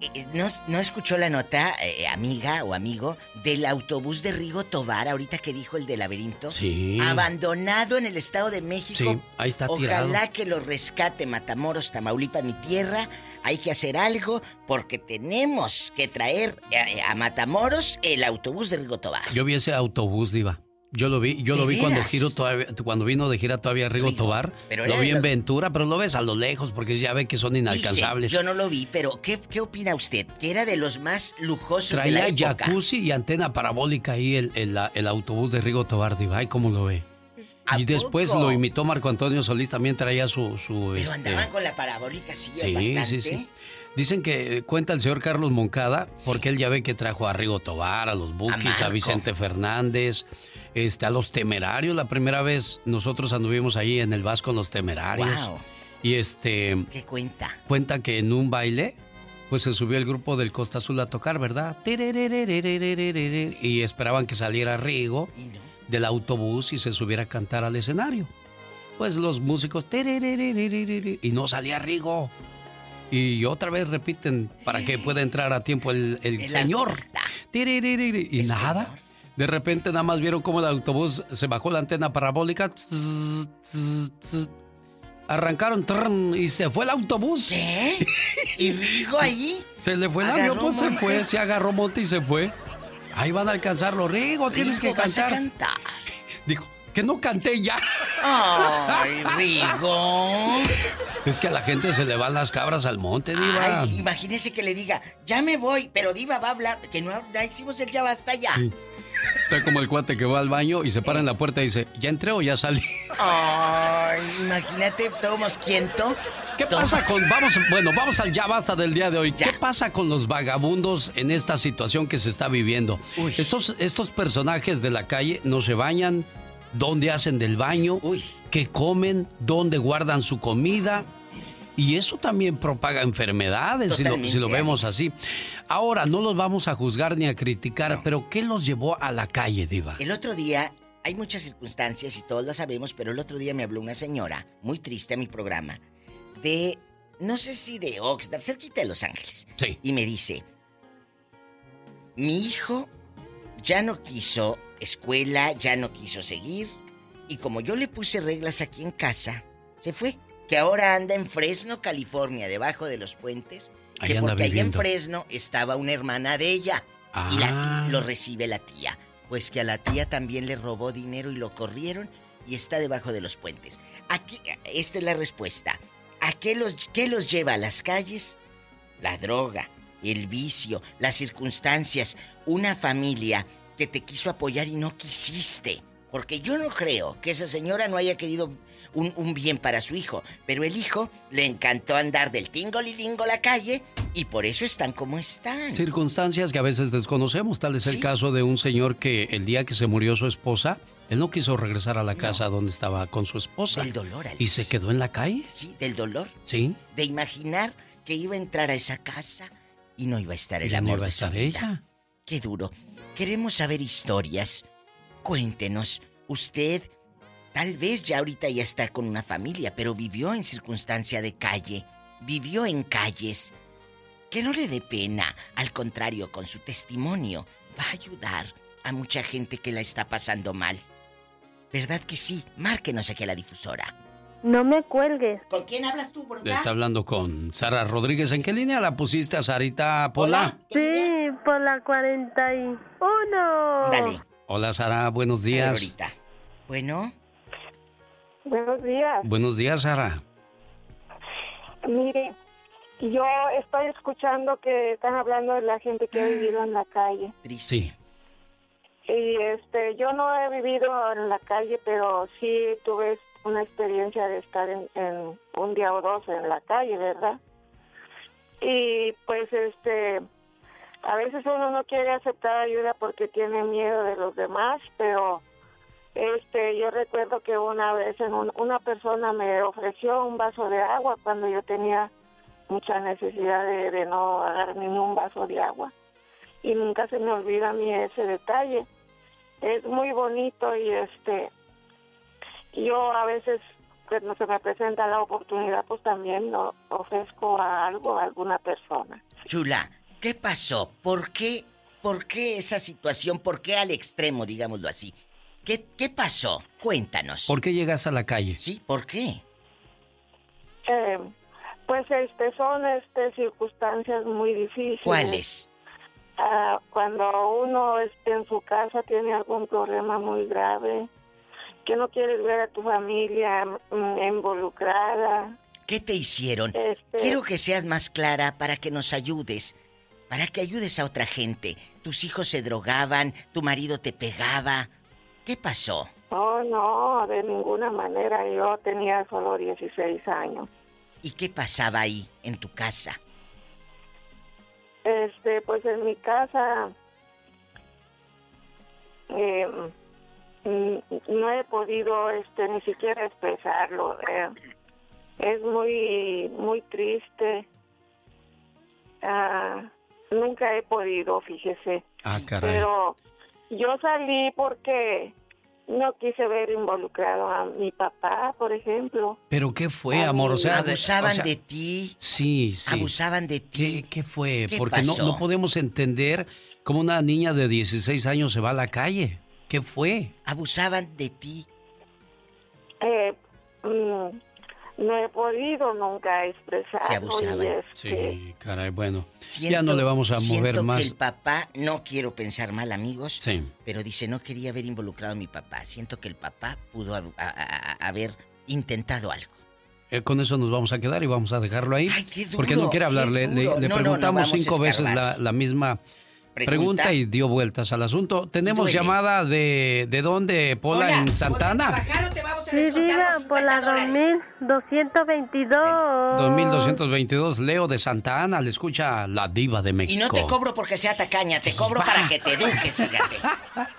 eh, ¿no, no escuchó la nota, eh, amiga o amigo, del autobús de Rigo Tobar, ahorita que dijo el de laberinto? Sí. Abandonado en el Estado de México. Sí, ahí está Ojalá tirado. que lo rescate Matamoros, Tamaulipas, mi tierra. Hay que hacer algo porque tenemos que traer eh, a, Matamoros el autobús de Rigo Tobar. Yo vi ese autobús, diva. Yo lo vi, yo ¿De lo vi cuando giro todavía, cuando vino de gira todavía Rigo, Tobar. pero lo vi en Ventura, pero lo ves a lo lejos porque ya ve que son inalcanzables. Dice, yo no lo vi, pero ¿qué, qué opina usted? Que era de los más lujosos de la Traía época. jacuzzi y antena parabólica ahí el, el- el autobús de Rigo Tobar, diva. Ay, cómo lo ve. Y después poco? lo imitó Marco Antonio Solís, también traía su... su Pero este, andaban con la parabólica así Sí, bastante. sí, sí. Dicen que eh, cuenta el señor Carlos Moncada, porque él ya ve que trajo a Rigo Tobar, a los Bukis, a. Vicente Fernández, este, a los Temerarios. La primera vez nosotros anduvimos ahí en el Vasco con los Temerarios. Wow. Y este ¿Qué cuenta? cuenta que en un baile, pues se subió el grupo del Costa Azul a tocar, ¿verdad? Y esperaban que saliera Rigo del autobús y se subiera a cantar al escenario. Pues los músicos y no salía Rigo. Y otra vez repiten para que pueda entrar a tiempo el, el El señor. Y nada. De repente nada más vieron cómo el autobús se bajó la antena parabólica. tss, tss, tss. Arrancaron y se fue el autobús. ¿Qué? ¿Y Rigo ahí? Se le fue el avión, pues se fue, se agarró monte y se fue. Ahí van a alcanzarlo. Rigo, tienes que Rigo, vas a cantar. cantar. [LAUGHS] Dijo, que no canté ya. Ay, [LAUGHS] Rigo. Es que a la gente se le van las cabras al monte, diva. Ay, imagínese que le diga, ya me voy, pero Diva va a hablar, que no, no hicimos el ya basta ya. Sí. Está como el cuate que va al baño y se para en la puerta y dice, ¿ya entré o ya salí? Ay, imagínate, todo mosquiento. ¿Qué pasa con, vamos, bueno, vamos al ya basta del día de hoy. ¿Qué pasa con los vagabundos en esta situación que se está viviendo? Estos, estos personajes de la calle no se bañan, dónde hacen del baño, qué comen, dónde guardan su comida. Y eso también propaga enfermedades, si lo, Totalmente, si lo vemos así. Ahora, no los vamos a juzgar ni a criticar, pero ¿qué los llevó a la calle, Diva? El otro día, hay muchas circunstancias y todos las sabemos, pero el otro día me habló una señora, muy triste a mi programa, de, no sé si de Oxnard, cerquita de Los Ángeles. Sí. Y me dice, mi hijo ya no quiso escuela, ya no quiso seguir, y como yo le puse reglas aquí en casa, se fue. Que ahora anda en Fresno, California, debajo de los puentes. Ahí que porque allá en. Fresno estaba una hermana de ella. Y la Ah. tía- lo recibe la tía. Pues que a la tía también le robó dinero y lo corrieron y está debajo de los puentes. Aquí, esta es la respuesta. ¿A qué los, qué los lleva a las calles? La droga, el vicio, las circunstancias, una familia que te quiso apoyar y no quisiste. Porque yo no creo que esa señora no haya querido un, un bien para su hijo, pero el hijo le encantó andar del tingo lilingo a la calle y por eso están como están. Circunstancias que a veces desconocemos. Tal es el caso de un señor que el día que se murió su esposa, él no quiso regresar a la casa donde estaba con su esposa. Del dolor, Alex. Y se quedó en la calle. Sí, del dolor. Sí. De imaginar que iba a entrar a esa casa y no iba a estar el no amor iba a de su estar vida. ella. Qué duro. Queremos saber historias. Cuéntenos, usted tal vez ya ahorita ya está con una familia, pero vivió en circunstancia de calle, vivió en calles. Que no le dé pena, al contrario, con su testimonio va a ayudar a mucha gente que la está pasando mal. ¿Verdad que sí? Márquenos aquí a la difusora. No me cuelgues. ¿Con quién hablas tú, Está hablando con Sara Rodríguez. ¿En qué línea la pusiste a Sarita Pola? Sí, por la 41. Dale. Hola Sara, buenos días. ahorita. Bueno. Buenos días. Buenos días, Sara. Mire, yo estoy escuchando que están hablando de la gente que ha vivido en la calle. Sí. Y este, yo no he vivido en la calle, pero sí tuve una experiencia de estar en, en un día o dos en la calle, ¿verdad? Y pues este, a veces uno no quiere aceptar ayuda porque tiene miedo de los demás, pero este, yo recuerdo que una vez en un- una persona me ofreció un vaso de agua cuando yo tenía mucha necesidad de, no agarrar ni un vaso de agua. Y nunca se me olvida a mí ese detalle. Es muy bonito y este, yo a veces cuando se me presenta la oportunidad, pues también lo ofrezco a algo, a alguna persona. Chula, ¿qué pasó? ¿Por qué? ¿Por qué esa situación? ¿Por qué al extremo, digámoslo así? ¿Qué, qué pasó? Cuéntanos. ¿Por qué llegas a la calle? Sí, ¿por qué? Eh, pues este son este circunstancias muy difíciles. ¿Cuáles? Ah, cuando uno este, en su casa tiene algún problema muy grave, que no quieres ver a tu familia mm, involucrada. ¿Qué te hicieron? Este- Quiero que seas más clara para que nos ayudes. Para que ayudes a otra gente. Tus hijos se drogaban, tu marido te pegaba. ¿Qué pasó? Oh, no, de ninguna manera. Yo tenía solo 16 años. ¿Y qué pasaba ahí, en tu casa? Este, pues en mi casa eh, mm, no he podido, este, ni siquiera expresarlo. eh. es muy, muy triste. Ah, nunca he podido, fíjese. Ah, caray. Pero yo salí porque no quise ver involucrado a mi papá, por ejemplo. ¿Pero qué fue, amor? O sea, Abusaban o sea, de ti. Sí, sí. Abusaban de ti. ¿Qué, qué fue? ¿Qué Porque no, pasó? no podemos entender cómo una niña de 16 años se va a la calle. ¿Qué fue? Abusaban de ti. Eh, mm, no he podido nunca expresarlo. Se abusaban. Sí, caray, bueno. ya no le vamos a siento mover más. que el papá, no quiero pensar mal, amigos, Sí. pero dice, no quería haber involucrado a mi papá. Siento que el papá pudo hab- a- a- a- haber intentado algo. Eh, con eso nos vamos a quedar y vamos a dejarlo ahí. qué duro, porque no quiere hablar. qué Le, le- duro. le No, no, no, preguntamos cinco veces la misma Pregunta. pregunta. y dio vueltas al asunto. Tenemos duele. llamada de, de dónde, Pola, en Santana. Sí, diga, por la 2222. 2222, Leo de Santa Ana, le escucha la diva de Y México. no te cobro porque sea tacaña, te cobro para [LAUGHS] que te eduques, fíjate.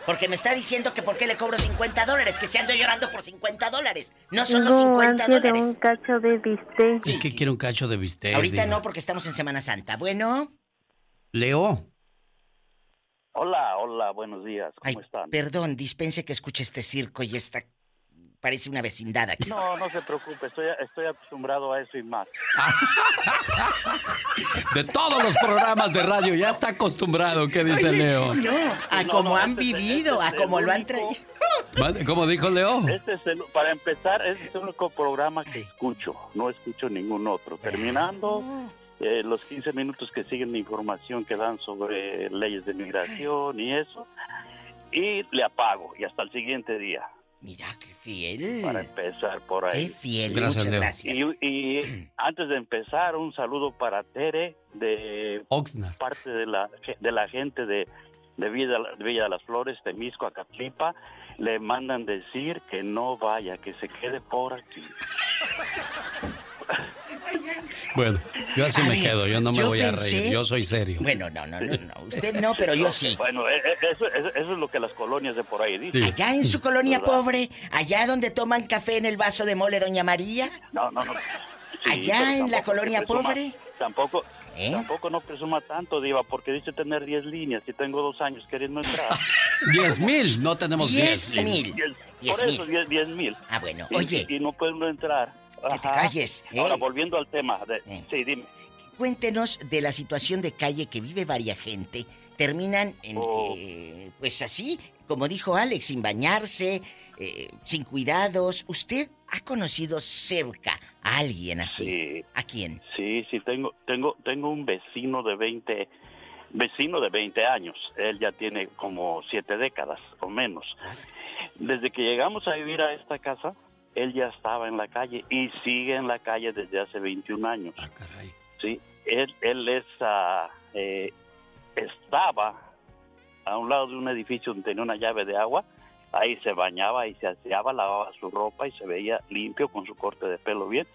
Porque me está diciendo que por qué le cobro 50 dólares, que se ando llorando por 50 dólares. No son los Tengo 50 ansia de dólares. un cacho de bistec. ¿Y qué quiere un cacho de bistec? Ahorita diva? no, porque estamos en Semana Santa. Bueno. Leo. Hola, hola, buenos días. ¿Cómo están? Perdón, dispense que escuche este circo y esta... Parece una vecindad aquí. No, no se preocupe, estoy, estoy acostumbrado a eso y más. [LAUGHS] De todos los programas de radio, ya está acostumbrado, ¿qué dice Oye, Leo? No, a No, como no, han este es- vivido, este a como lo han traído. ¿Cómo dijo Leo? Este es el- para empezar, este es el único programa que escucho, no escucho ningún otro. Terminando, eh, los 15 minutos que siguen la información que dan sobre leyes de migración y eso, y le apago y hasta el siguiente día. Mira, qué fiel. Para empezar por ahí. Qué fiel, Gracias, muchas gracias. Y, y antes de empezar, un saludo para Tere de Oxnard. parte de la, de la gente de, de, Villa, de Villa de las Flores, Temisco, Acatlipa. Le mandan decir que no vaya, que se quede por aquí. [LAUGHS] Bueno, yo así A me ver, quedo, yo no me yo voy a pensé- reír, yo soy serio. Bueno, no, no, no, no. Usted no, pero yo sí. [LAUGHS] Bueno, eh, eh, eso, eso- eso es lo que las colonias de por ahí dicen. Allá en su colonia ¿Verdad? pobre, allá donde toman café en el vaso de mole Doña María, No, no, no. Sí, allá en la colonia pobre. Tampoco, ¿Eh? tampoco no presuma tanto, Diva, porque dice tener 10 líneas y tengo dos años queriendo entrar. [LAUGHS] Diez mil, no tenemos diez. Diez mil. Diez- Diez por eso, mil. 10 10 mil. Ah, bueno. Y- Oye, Y, no pueden entrar. Que te calles, ¿eh? Ahora, volviendo al tema. De, Sí, dime. cuéntenos de la situación de calle que vive varia gente. Terminan en, Oh. eh, pues así, como dijo Alex, sin bañarse, eh, sin cuidados. ¿Usted ha conocido cerca a alguien así? Sí. ¿A quién? Sí, sí, tengo, tengo, tengo un vecino de 20, vecino de 20 años. Él ya tiene como siete décadas o menos. Desde que llegamos a vivir a esta casa, él ya estaba en la calle y sigue en la calle desde hace 21 años. Sí, él, él es, ah, eh, estaba a un lado de un edificio donde tenía una llave de agua. Ahí se bañaba y se aseaba, lavaba su ropa y se veía limpio con su corte de pelo bien.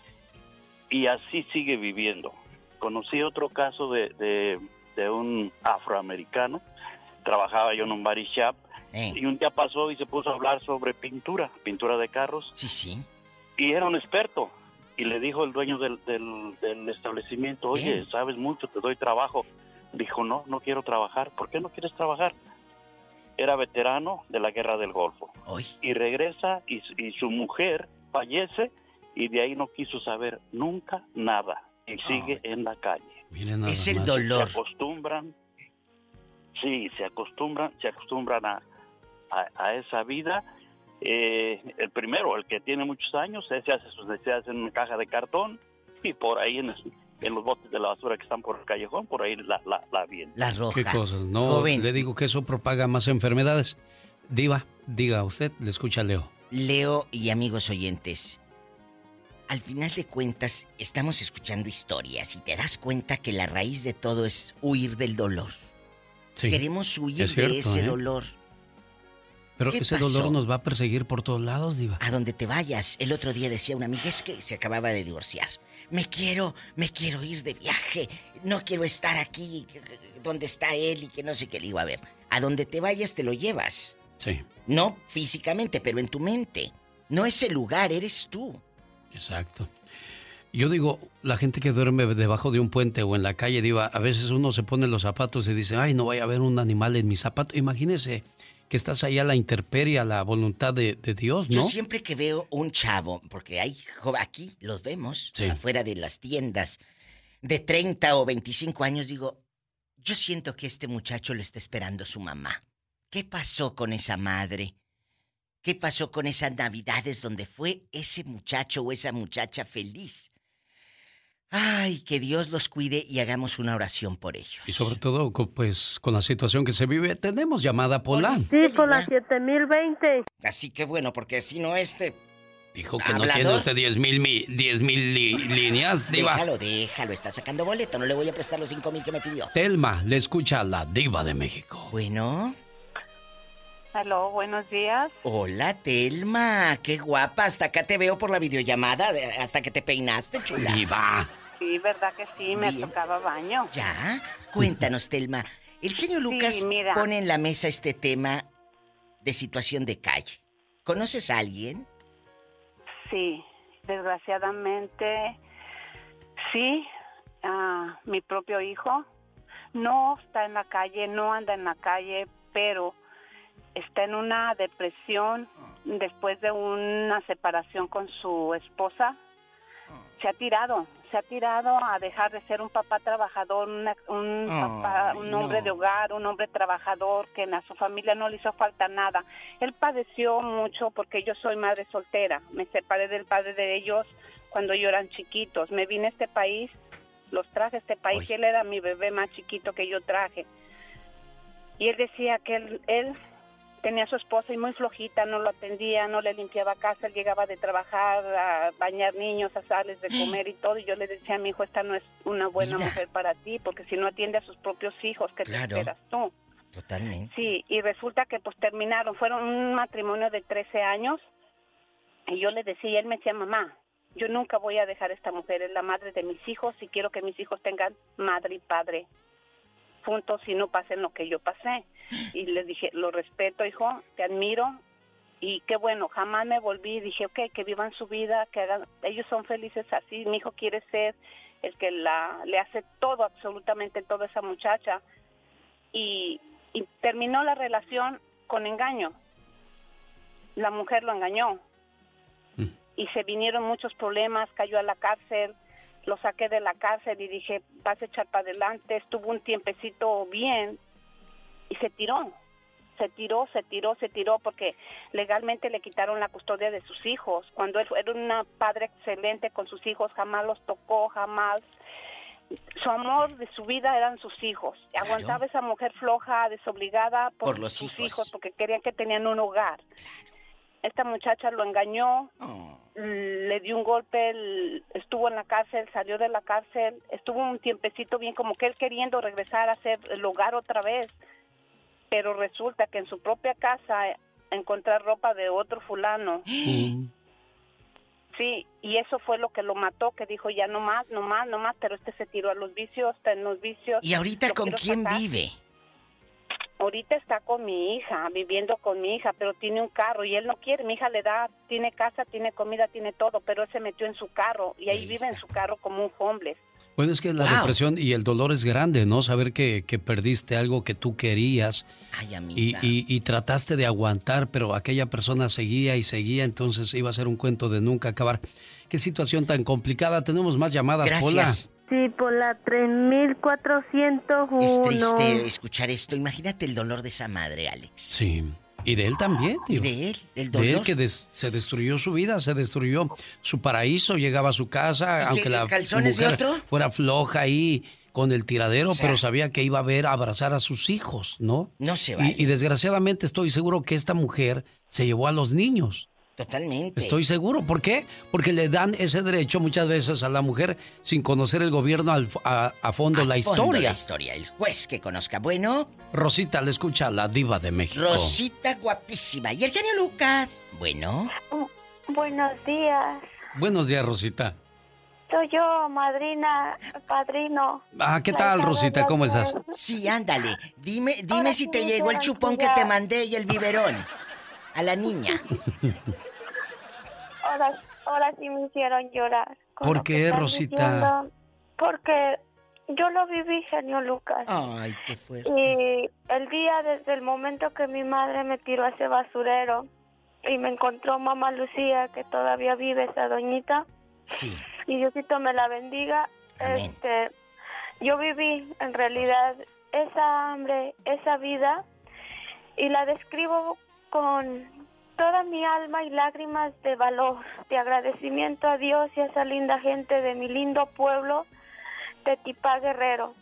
Y así sigue viviendo. Conocí otro caso de, de, de un afroamericano. Trabajaba yo en un body shop. Y un día pasó y se puso a hablar sobre pintura, pintura de carros. Sí, sí. Y era un experto. Y le dijo el dueño del, del, del establecimiento, oye, Bien. sabes mucho, te doy trabajo. Dijo, no, no quiero trabajar. ¿Por qué no quieres trabajar? Era veterano de la guerra del Golfo. Y regresa y, su- y su mujer fallece y de ahí no quiso saber nunca nada. Y sigue en la calle. Miren Es el más. dolor. Se acostumbran, sí, se acostumbran, se acostumbran a, a, a esa vida. Eh, el primero, el que tiene muchos años, ese hace sus necesidades en una caja de cartón y por ahí en, el- en los botes de la basura que están por el callejón, por ahí la, la, la. La roja. ¿Qué cosas? No, Joven. le digo que eso propaga más enfermedades. Diva, diga usted, le escucha Leo. Leo y amigos oyentes, al final de cuentas estamos escuchando historias y te das cuenta que la raíz de todo es huir del dolor. Sí, Queremos huir es cierto, de ese ¿eh? dolor. Pero ¿Qué ese pasó? dolor nos va a perseguir por todos lados, Diva. A donde te vayas. El otro día decía una amiga, es que se acababa de divorciar. Me quiero, me quiero ir de viaje. No quiero estar aquí donde está él y que no sé qué. Le digo, a ver, a donde te vayas te lo llevas. Sí, No físicamente, pero en tu mente. No es el lugar, eres tú. exacto. Yo digo, la gente que duerme debajo de un puente o en la calle, Diva, a veces uno se pone los zapatos y dice, ay, no vaya a haber un animal en mi zapato. Imagínese que estás ahí a la intemperie, a la voluntad de, de Dios, ¿no? Yo siempre que veo un chavo, porque hay aquí los vemos, Sí. afuera de las tiendas, de 30 o 25 años, digo, yo siento que este muchacho lo está esperando su mamá. ¿Qué pasó con esa madre? ¿Qué pasó con esas navidades donde fue ese muchacho o esa muchacha feliz? Ay, que Dios los cuide y hagamos una oración por ellos. Y sobre todo, pues, con la situación que se vive, tenemos llamada Polan. Sí, por la 7020. Así que bueno, porque si no este... Dijo que no tiene usted 10 mil mi- 10 mil li- líneas, Diva. Déjalo, déjalo, está sacando boleto, no le voy a prestar los 5 mil que me pidió. Telma, le escucha a la Diva de México. Bueno. Aló, buenos días. Hola, Telma. Qué guapa. Hasta acá te veo por la videollamada. de- Hasta que te peinaste, chula. Diva. Sí, verdad que sí, me Bien. tocaba baño. ¿Ya? Cuéntanos, Telma. El genio Lucas mira. pone en la mesa este tema de situación de calle. ¿Conoces a alguien? Sí, desgraciadamente, sí, ah, mi propio hijo no está en la calle, no anda en la calle, pero está en una depresión después de una separación con su esposa. Se ha tirado, se ha tirado a dejar de ser un papá trabajador, una- un, papá, un hombre de hogar, un hombre trabajador que a su familia no le hizo falta nada. Él padeció mucho porque yo soy madre soltera. Me separé del padre de ellos cuando yo eran chiquitos. Me vine a este país, los traje a este país y él era mi bebé más chiquito que yo traje. Y él decía que él, él tenía a su esposa y muy flojita, no lo atendía, no le limpiaba casa, él llegaba de trabajar a bañar niños, a darles de comer y todo, y yo le decía a mi hijo, esta no es una buena mujer para ti, porque si no atiende a sus propios hijos, ¿qué Claro. te esperas tú? Totalmente. Sí, y resulta que pues terminaron, fueron un matrimonio de 13 años, y yo le decía, y él me decía, mamá, yo nunca voy a dejar a esta mujer, es la madre de mis hijos, y quiero que mis hijos tengan madre y padre juntos y no pasen lo que yo pasé. Y le dije, lo respeto, hijo, te admiro, y qué bueno, jamás me volví, dije, ok, que vivan su vida, que hagan, ellos son felices así, mi hijo quiere ser el que la, le hace todo, absolutamente todo a esa muchacha, y, y terminó la relación con engaño. La mujer lo engañó. Y se vinieron muchos problemas, cayó a la cárcel, lo saqué de la cárcel y dije, vas a echar para adelante, estuvo un tiempecito bien y se tiró, se tiró, se tiró, se tiró porque legalmente le quitaron la custodia de sus hijos, cuando él era un padre excelente con sus hijos, jamás los tocó, jamás su amor de su vida eran sus hijos. Aguantaba esa mujer floja, desobligada por, Por los sus hijos. porque querían que tenían un hogar. Esta muchacha lo engañó, Oh. le dio un golpe, estuvo en la cárcel, salió de la cárcel, estuvo un tiempecito bien como que él queriendo regresar a hacer el hogar otra vez, pero resulta que en su propia casa eh, encontrar ropa de otro fulano. [GASPS] Sí, y eso fue lo que lo mató, que dijo ya no más, no más, no más, pero este se tiró a los vicios, está en los vicios. ¿Y ahorita con quién sacar. vive? Ahorita está con mi hija, viviendo con mi hija, pero tiene un carro y él no quiere. Mi hija le da, tiene casa, tiene comida, tiene todo, pero él se metió en su carro y ahí vive en su carro como un homeless. Bueno, es que la depresión y el dolor es grande, ¿no? Saber que, que perdiste algo que tú querías Ay, y- y trataste de aguantar, pero aquella persona seguía y seguía, entonces iba a ser un cuento de nunca acabar. Qué situación tan complicada. Tenemos más llamadas, Gracias. Sí, por la 3401. Es triste escuchar esto. Imagínate el dolor de esa madre, Alex. Sí. Y de él también, Y tío. de él, el De él dolor. que des- se destruyó su vida, se destruyó su paraíso, llegaba a su casa, ¿Y aunque la calzones de mujer otro? fuera floja ahí con el tiradero, O sea- pero sabía que iba a ver abrazar a sus hijos, ¿no? No se Y- vale. Y, desgraciadamente estoy seguro que esta mujer se llevó a los niños. Totalmente. Estoy seguro. ¿Por qué? Porque le dan ese derecho muchas veces a la mujer sin conocer el gobierno al a, a fondo la Fondo historia. La historia, el juez que conozca. Bueno, Rosita le escucha a la diva de México. Rosita guapísima. Y el genio Lucas. Bueno, Buenos días. Buenos días, Rosita. Soy yo, madrina, padrino. Ah, ¿qué tal, Rosita? ¿Cómo estás? sí, ándale. Dime, dime Ahora si sí te llegó el chupón que te mandé y el biberón. A la niña. [LAUGHS] Ahora, ahora sí me hicieron llorar. ¿Por qué, Rosita? diciendo. Porque yo lo viví, genio Lucas. Ay, qué fuerte. Y el día desde el momento que mi madre me tiró a ese basurero y me encontró mamá Lucía, que todavía vive esa doñita, Sí. y Diosito me la bendiga, Amén. este, yo viví en realidad esa hambre, esa vida, y la describo con toda mi alma y lágrimas de valor, de agradecimiento a Dios y a esa linda gente de mi lindo pueblo de Tipá Guerrero.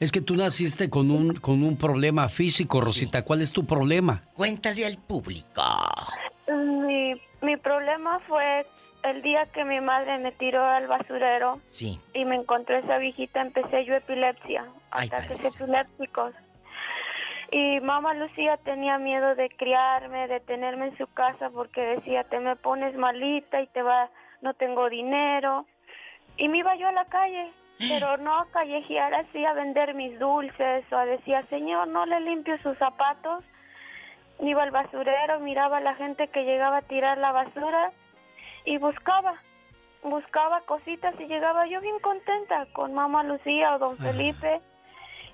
Es que tú naciste con un, con un problema físico, Rosita. ¿Cuál es tu problema? Cuéntale al público. Mi, mi problema fue el día que mi madre me tiró al basurero Sí. y me encontré esa viejita, empecé yo epilepsia, Ay, ataques epilépticos. Y mamá Lucía tenía miedo de criarme, de tenerme en su casa porque decía, te me pones malita y te va, no tengo dinero. Y me iba yo a la calle, pero no a callejear así a vender mis dulces o a decir, señor, no le limpio sus zapatos. Iba al basurero, miraba a la gente que llegaba a tirar la basura y buscaba, buscaba cositas y llegaba yo bien contenta con mamá Lucía o don Felipe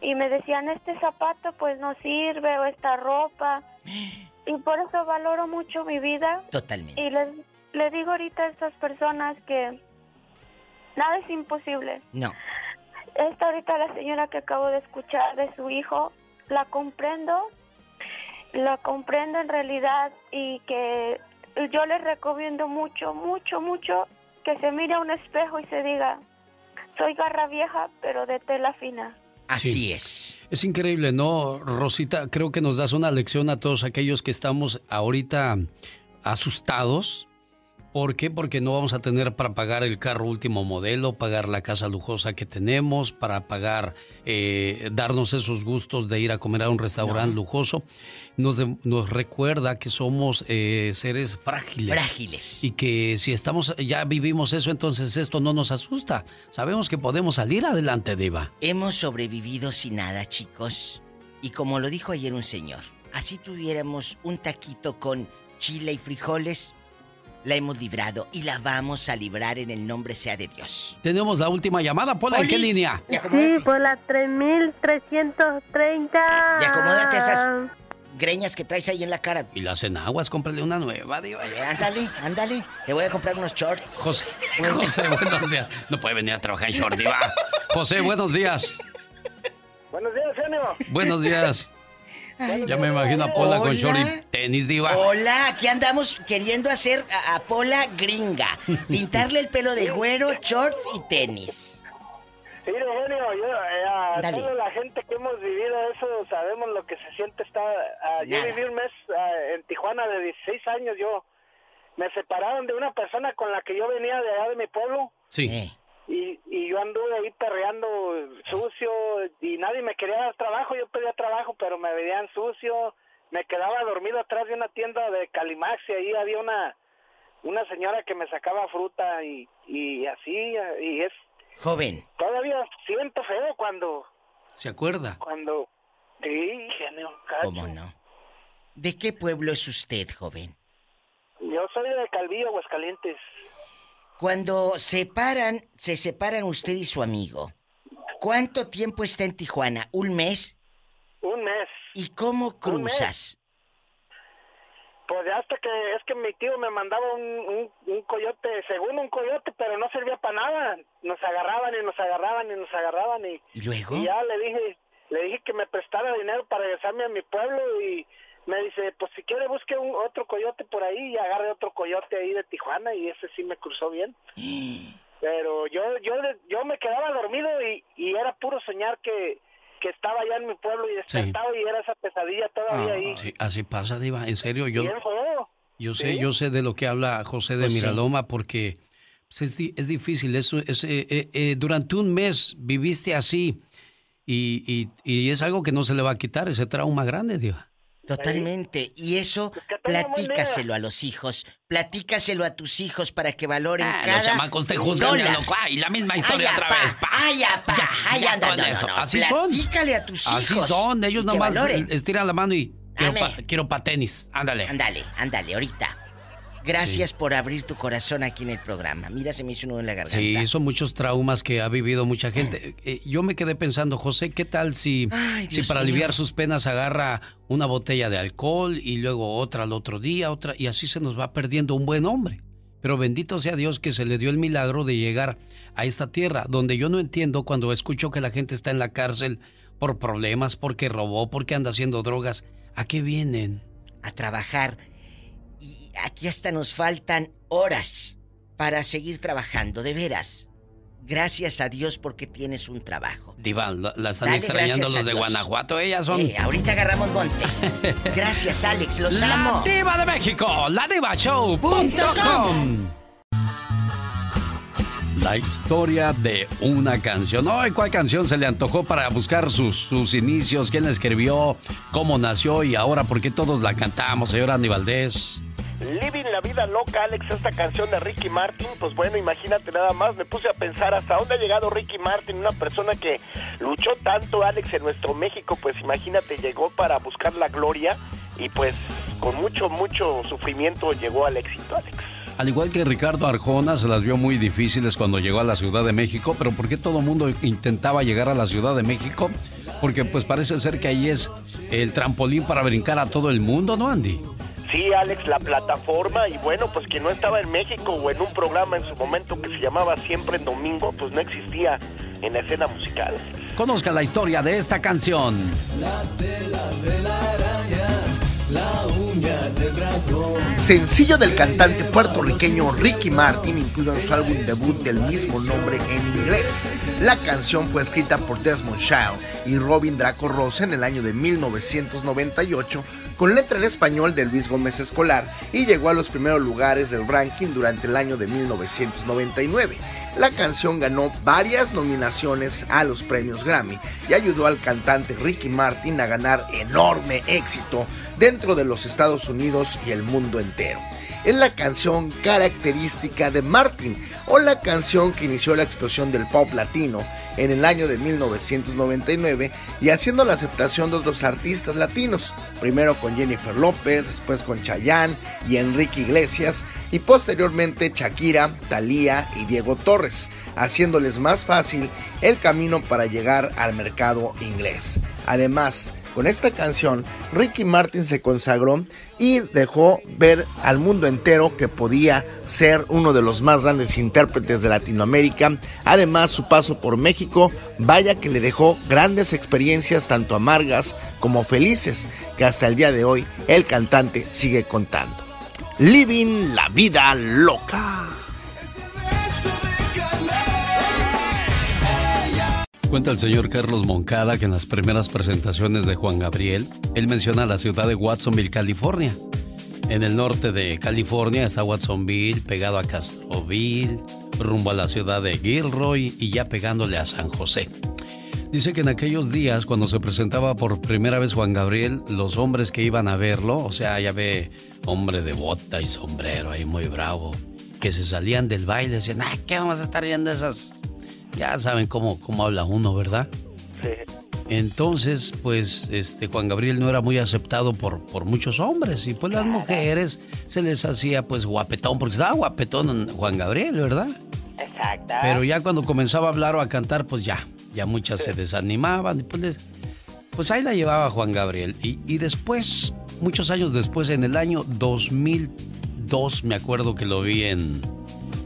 y me decían este zapato pues no sirve o esta ropa [GASPS] y por eso valoro mucho mi vida Totalmente. y les, le digo ahorita a estas personas que nada es imposible. No. Esta ahorita la señora que acabo de escuchar de su hijo, la comprendo, la comprendo en realidad y que yo les recomiendo mucho, mucho, mucho que se mire a un espejo y se diga, soy garra vieja pero de tela fina. Así es. Es increíble, ¿no, Rosita? Creo que nos das una lección a todos aquellos que estamos ahorita asustados. ¿Por qué? Porque no vamos a tener para pagar el carro último modelo, pagar la casa lujosa que tenemos, para pagar, eh, darnos esos gustos de ir a comer a un restaurante lujoso. Nos, de- nos recuerda que somos eh, seres frágiles. Frágiles. Y que si estamos, ya vivimos eso, entonces esto no nos asusta. Sabemos que podemos salir adelante, Diva. Hemos sobrevivido sin nada, chicos. Y como lo dijo ayer un señor, así tuviéramos un taquito con chile y frijoles, la hemos librado y la vamos a librar en el nombre sea de Dios. Tenemos la última llamada, Pola, ¿en qué línea? Sí, por la 3330. Y acomódate esas greñas que traes ahí en la cara. Y las enaguas, cómprale una nueva, Diva. Ándale, ándale. Te voy a comprar unos shorts. José, José, buenos días. No puede venir a trabajar en short, Diva. José, buenos días. Buenos días, genio. Buenos días. Ya me imagino a Pola con short y tenis, Diva. Hola, aquí andamos queriendo hacer a, a Pola gringa. [LAUGHS] Pintarle el pelo de güero, shorts y tenis. Sí, genio, yo, eh, a Dale. toda la gente que hemos vivido eso, sabemos lo que se siente estar... ah, Sin yo viví un mes ah, en Tijuana de 16 años, yo... Me separaron de una persona con la que yo venía de allá de mi pueblo Sí. Eh. Y, y yo anduve ahí perreando sucio y nadie me quería dar trabajo, yo pedía trabajo pero me veían sucio, me quedaba dormido atrás de una tienda de Calimax y ahí había una una señora que me sacaba fruta y, y así y es Joven, todavía siento feo cuando ¿Se acuerda? cuando sí genio cacho. ¿cómo no? ¿De qué pueblo es usted, joven? yo soy de Calvillo Aguascalientes Cuando separan, se separan usted y su amigo. ¿Cuánto tiempo está en Tijuana? ¿Un mes? un mes ¿Y cómo cruzas? Pues ya hasta que es que mi tío me mandaba un, un, un coyote, según un coyote, pero no servía para nada. Nos agarraban y nos agarraban y nos agarraban y, ¿Y luego? y ya le dije, le dije que me prestara dinero para regresarme a mi pueblo y me dice, pues si quiere busque un, otro coyote por ahí y agarre otro coyote ahí de Tijuana y ese sí me cruzó bien. [GASPS] Pero yo yo yo me quedaba dormido y, y era puro soñar que, que estaba allá en mi pueblo y despertaba y era esa pesadilla todavía ahí. Sí, así pasa, Diva. En serio, yo, yo sé, Sí. yo sé de lo que habla José de José. Miraloma porque pues, es, di- es difícil. Es, es, eh, eh, eh, durante un mes viviste así y, y, y es algo que no se le va a quitar, ese trauma grande, Diva. Totalmente. Y eso, día. platícaselo a los hijos. Platícaselo a tus hijos para que valoren Ah, cada los chamacos te juzgan, ya dólar. loco. Ay, la misma historia Ay, otra apá, vez. pa. Ay, apá. Ya, Ay, ya no, no, eso. no. Así son. Platícale a tus Así hijos. son. Ellos nomás valoren. estiran la mano y quiero pa, quiero pa tenis. Ándale. Ándale, ándale, ahorita. Gracias por abrir tu corazón aquí en el programa. Mira, se me hizo uno en la garganta. Sí, son muchos traumas que ha vivido mucha gente. Eh, yo me quedé pensando, José, ¿qué tal si, Ay, si para mío. aliviar sus penas agarra una botella de alcohol y luego otra al otro día, otra, y así se nos va perdiendo un buen hombre? Pero bendito sea Dios que se le dio el milagro de llegar a esta tierra, donde yo no entiendo cuando escucho que la gente está en la cárcel por problemas, porque robó, porque anda haciendo drogas. ¿A qué vienen? a trabajar. Y aquí hasta nos faltan horas para seguir trabajando, de veras. Gracias a Dios porque tienes un trabajo. Diva, la, la están Dale extrañando los de Dios. Guanajuato, ellas son... Eh, ahorita agarramos monte. [LAUGHS] Gracias, Alex, los La amo. Diva de México, la Diva Show. Punto com. La historia de una canción. Hoy, ¿cuál canción se le antojó para buscar sus, sus inicios? ¿Quién la escribió? ¿Cómo nació? Y ahora, ¿por qué todos la cantamos, señor Andy Valdés? Living la vida loca, Alex, esta canción de Ricky Martin, pues bueno, imagínate nada más, me puse a pensar hasta dónde ha llegado Ricky Martin, una persona que luchó tanto, Alex, en nuestro México, pues imagínate, llegó para buscar la gloria y pues con mucho, mucho sufrimiento llegó al éxito, Alex. Al igual que Ricardo Arjona, se las vio muy difíciles cuando llegó a la Ciudad de México, pero ¿por qué todo el mundo intentaba llegar a la Ciudad de México? Porque pues parece ser que ahí es el trampolín para brincar a todo el mundo, ¿no, Andy? Sí, Alex, la plataforma y bueno, pues que no estaba en México o en un programa en su momento que se llamaba Siempre en Domingo, pues no existía en la escena musical. Conozca la historia de esta canción. La tela de la araña, la Sencillo del cantante puertorriqueño Ricky Martin, incluido en su álbum debut del mismo nombre en inglés. La canción fue escrita por Desmond Child y Robin Draco Rosa en el año de 1998 con letra en español de Luis Gómez Escolar y llegó a los primeros lugares del ranking durante el año de 1999. La canción ganó varias nominaciones a los premios Grammy y ayudó al cantante Ricky Martin a ganar enorme éxito dentro de los Estados Unidos y el mundo entero. Es la canción característica de Martin o la canción que inició la explosión del pop latino en el año de 1999 y haciendo la aceptación de otros artistas latinos, primero con Jennifer López, después con Chayanne y Enrique Iglesias y posteriormente Shakira, Thalía y Diego Torres, haciéndoles más fácil el camino para llegar al mercado inglés. Además, con esta canción, Ricky Martin se consagró y dejó ver al mundo entero que podía ser uno de los más grandes intérpretes de Latinoamérica. Además, su paso por México, vaya que le dejó grandes experiencias tanto amargas como felices, que hasta el día de hoy el cantante sigue contando. Living la vida loca. Cuenta el señor Carlos Moncada que en las primeras presentaciones de Juan Gabriel, él menciona la ciudad de Watsonville, California. En el norte de California está Watsonville, pegado a Castroville, rumbo a la ciudad de Gilroy y ya pegándole a San José. Dice que en aquellos días, cuando se presentaba por primera vez Juan Gabriel, los hombres que iban a verlo, o sea, ya ve hombre de bota y sombrero ahí muy bravo, que se salían del baile, decían, ay, ¿qué vamos a estar viendo esas ya saben cómo, cómo habla uno, ¿verdad? Sí. Entonces, pues, este Juan Gabriel no era muy aceptado por, por muchos hombres y pues las mujeres se les hacía pues guapetón, porque estaba guapetón Juan Gabriel, ¿verdad? Exacto. Pero ya cuando comenzaba a hablar o a cantar, pues ya, ya muchas se desanimaban y pues, pues ahí la llevaba Juan Gabriel. Y, y después, muchos años después, en el año 2002, me acuerdo que lo vi en,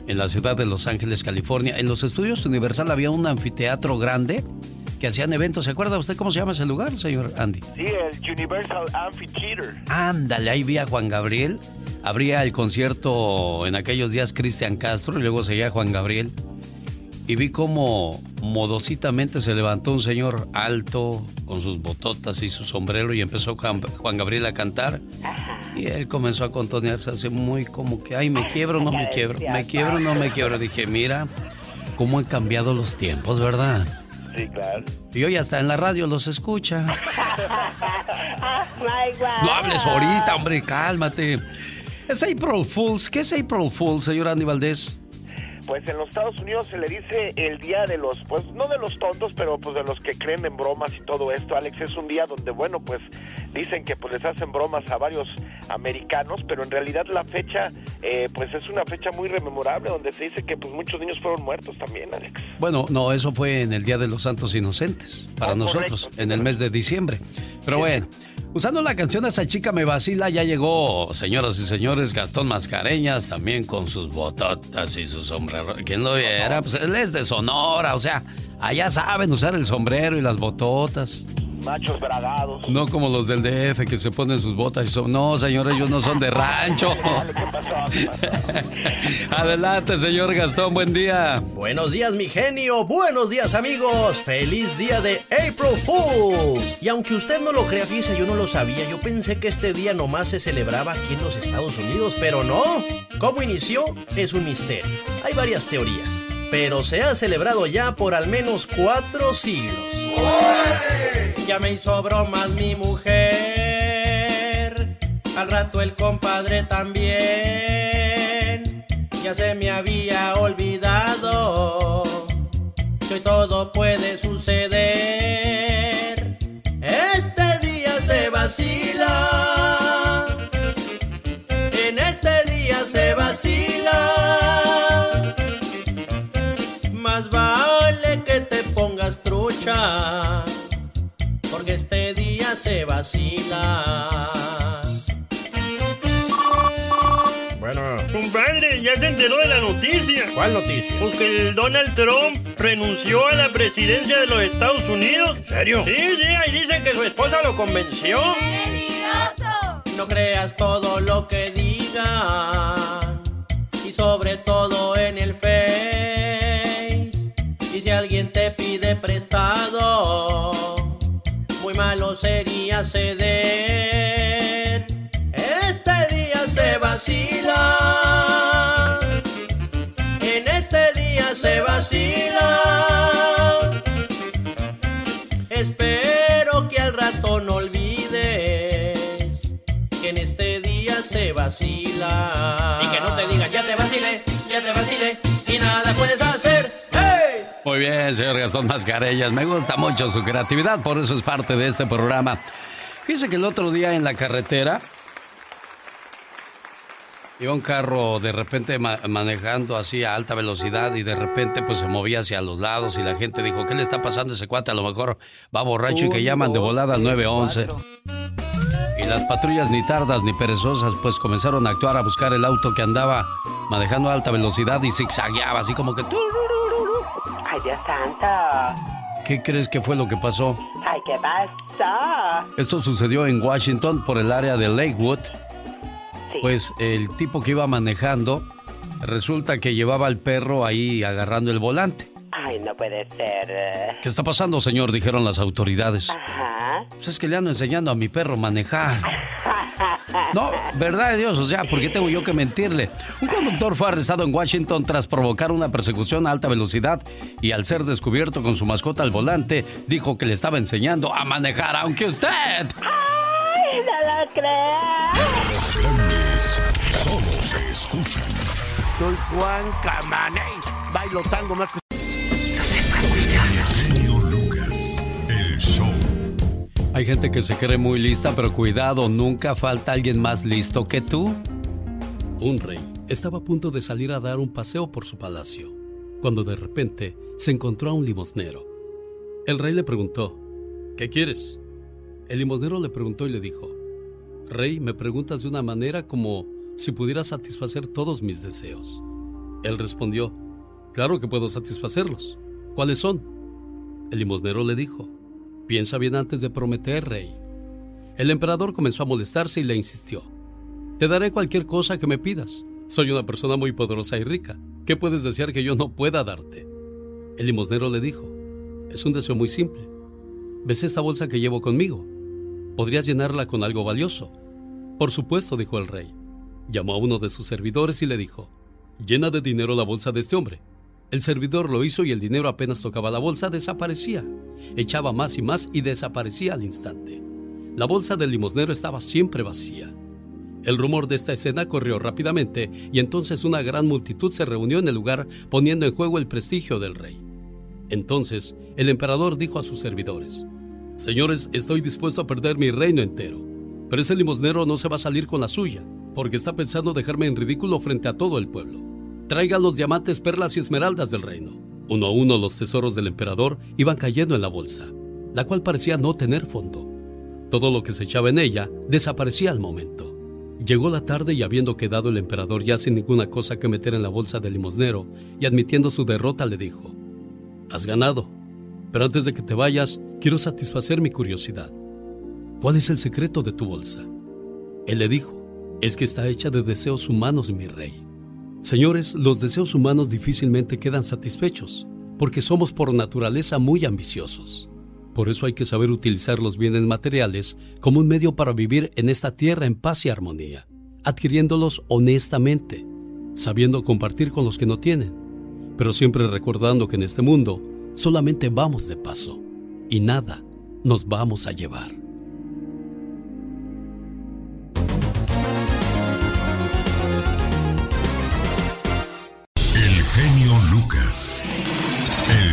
en la ciudad de Los Ángeles, California. En los estudios Universal había un anfiteatro grande que hacían eventos. ¿Se acuerda usted cómo se llama ese lugar, señor Andy? Sí, el Universal Amphitheater. Ándale, ahí vi a Juan Gabriel. Habría el concierto en aquellos días Cristian Castro y luego seguía Juan Gabriel. Y vi cómo modositamente se levantó un señor alto con sus bototas y su sombrero y empezó Juan Gabriel a cantar. Y él comenzó a contonearse así muy como que, ay, me quiebro, no me quiebro, me quiebro, no me quiebro. Dije, mira, cómo han cambiado los tiempos, ¿verdad? Sí, claro. Y hoy hasta en la radio los escucha. [LAUGHS] Oh No hables ahorita, hombre, cálmate. Es April Fools. ¿Qué es April Fools, señor Andy Valdés? Pues en los Estados Unidos se le dice el día de los, pues no de los tontos, pero pues de los que creen en bromas y todo esto. Alex, es un día donde, bueno, pues dicen que pues les hacen bromas a varios americanos, pero en realidad la fecha, eh, pues es una fecha muy rememorable, donde se dice que pues muchos niños fueron muertos también, Alex. Bueno, no, eso fue en el Día de los Santos Inocentes, para Ah, nosotros, correcto. en el mes de diciembre. Pero bueno, usando la canción Esa chica me vacila, ya llegó, señoras y señores, Gastón Mascareñas, también con sus bototas y su sombrero. ¿Quién lo viera? Pues él es de Sonora, o sea, allá saben usar el sombrero y las bototas. Machos bragados. No como los del DF que se ponen sus botas y son... No, señores, ellos no son de rancho. [LAUGHS] [LAUGHS] Adelante, señor Gastón, buen día. Buenos días, mi genio. Buenos días, amigos. Feliz día de April Fools. Y aunque usted no lo crea, fíjese, yo no lo sabía. Yo pensé que este día nomás se celebraba aquí en los Estados Unidos, pero no. ¿Cómo inició? Es un misterio. Hay varias teorías, pero se ha celebrado ya por al menos cuatro siglos. Ya me hizo bromas mi mujer. Al rato el compadre también. Ya se me había olvidado. Que hoy todo puede suceder. Este día se vacila. Se vacila. Bueno. Compadre, ya se enteró de la noticia. ¿Cuál noticia? Porque el Donald Trump renunció a la presidencia de los Estados Unidos. ¿En serio? Sí, sí, ahí dicen que su esposa lo convenció. No creas todo lo que digan y sobre todo en el Face. Y si alguien te pide prestado, malo sería ceder. Este día se vacila. En este día se vacila. Espero que al rato no olvides que en este día se vacila. Y que no te digan, ya te vacile, ya te vacile, y nada puedes hacer. Muy bien, señor Gastón Mascarellas. Me gusta mucho su creatividad, por eso es parte de este programa. Fíjese que el otro día en la carretera iba un carro de repente ma- manejando así a alta velocidad y de repente pues se movía hacia los lados y la gente dijo, ¿qué le está pasando a ese cuate? A lo mejor va borracho y que llaman de volada al tres, 911. Y las patrullas ni tardas ni perezosas pues comenzaron a actuar a buscar el auto que andaba manejando a alta velocidad y zigzagueaba así como que... Ay, Dios santo. ¿Qué crees que fue lo que pasó? Ay, ¿qué pasó? Esto sucedió en Washington por el área de Lakewood. Pues el tipo que iba manejando resulta que llevaba al perro ahí agarrando el volante. Ay, no puede ser. ¿Qué está pasando, señor? Dijeron las autoridades. Ajá. Pues es que le ando enseñando a mi perro a manejar. [LAUGHS] No, verdad de Dios, o sea, ¿por qué tengo yo que mentirle? Un conductor fue arrestado en Washington tras provocar una persecución a alta velocidad y al ser descubierto con su mascota al volante, dijo que le estaba enseñando a manejar, aunque usted... Ay, no lo creo. Los grandes solo se escuchan. Soy Juan Camaney. Bailo tango más que... Hay gente que se cree muy lista, pero cuidado, nunca falta alguien más listo que tú. Un rey estaba a punto de salir a dar un paseo por su palacio, cuando de repente se encontró a un limosnero. El rey le preguntó, ¿qué quieres? El limosnero le preguntó y le dijo, Rey, me preguntas de una manera como si pudiera satisfacer todos mis deseos. Él respondió, Claro que puedo satisfacerlos. ¿Cuáles son? El limosnero le dijo, Piensa bien antes de prometer, rey. El emperador comenzó a molestarse y le insistió. Te daré cualquier cosa que me pidas. Soy una persona muy poderosa y rica. ¿Qué puedes desear que yo no pueda darte? El limosnero le dijo. Es un deseo muy simple. ¿Ves esta bolsa que llevo conmigo? Podrías llenarla con algo valioso. Por supuesto, dijo el rey. Llamó a uno de sus servidores y le dijo, llena de dinero la bolsa de este hombre. El servidor lo hizo y el dinero apenas tocaba la bolsa desaparecía. Echaba más y más y desaparecía al instante. La bolsa del limosnero estaba siempre vacía. El rumor de esta escena corrió rápidamente y entonces una gran multitud se reunió en el lugar poniendo en juego el prestigio del rey. Entonces el emperador dijo a sus servidores, Señores, estoy dispuesto a perder mi reino entero, pero ese limosnero no se va a salir con la suya, porque está pensando dejarme en ridículo frente a todo el pueblo. Traigan los diamantes, perlas y esmeraldas del reino. Uno a uno los tesoros del emperador iban cayendo en la bolsa, la cual parecía no tener fondo. Todo lo que se echaba en ella desaparecía al momento. Llegó la tarde y habiendo quedado el emperador ya sin ninguna cosa que meter en la bolsa del limosnero y admitiendo su derrota le dijo, Has ganado, pero antes de que te vayas quiero satisfacer mi curiosidad. ¿Cuál es el secreto de tu bolsa? Él le dijo, es que está hecha de deseos humanos, mi rey. Señores, los deseos humanos difícilmente quedan satisfechos, porque somos por naturaleza muy ambiciosos. Por eso hay que saber utilizar los bienes materiales como un medio para vivir en esta tierra en paz y armonía, adquiriéndolos honestamente, sabiendo compartir con los que no tienen, pero siempre recordando que en este mundo solamente vamos de paso y nada nos vamos a llevar.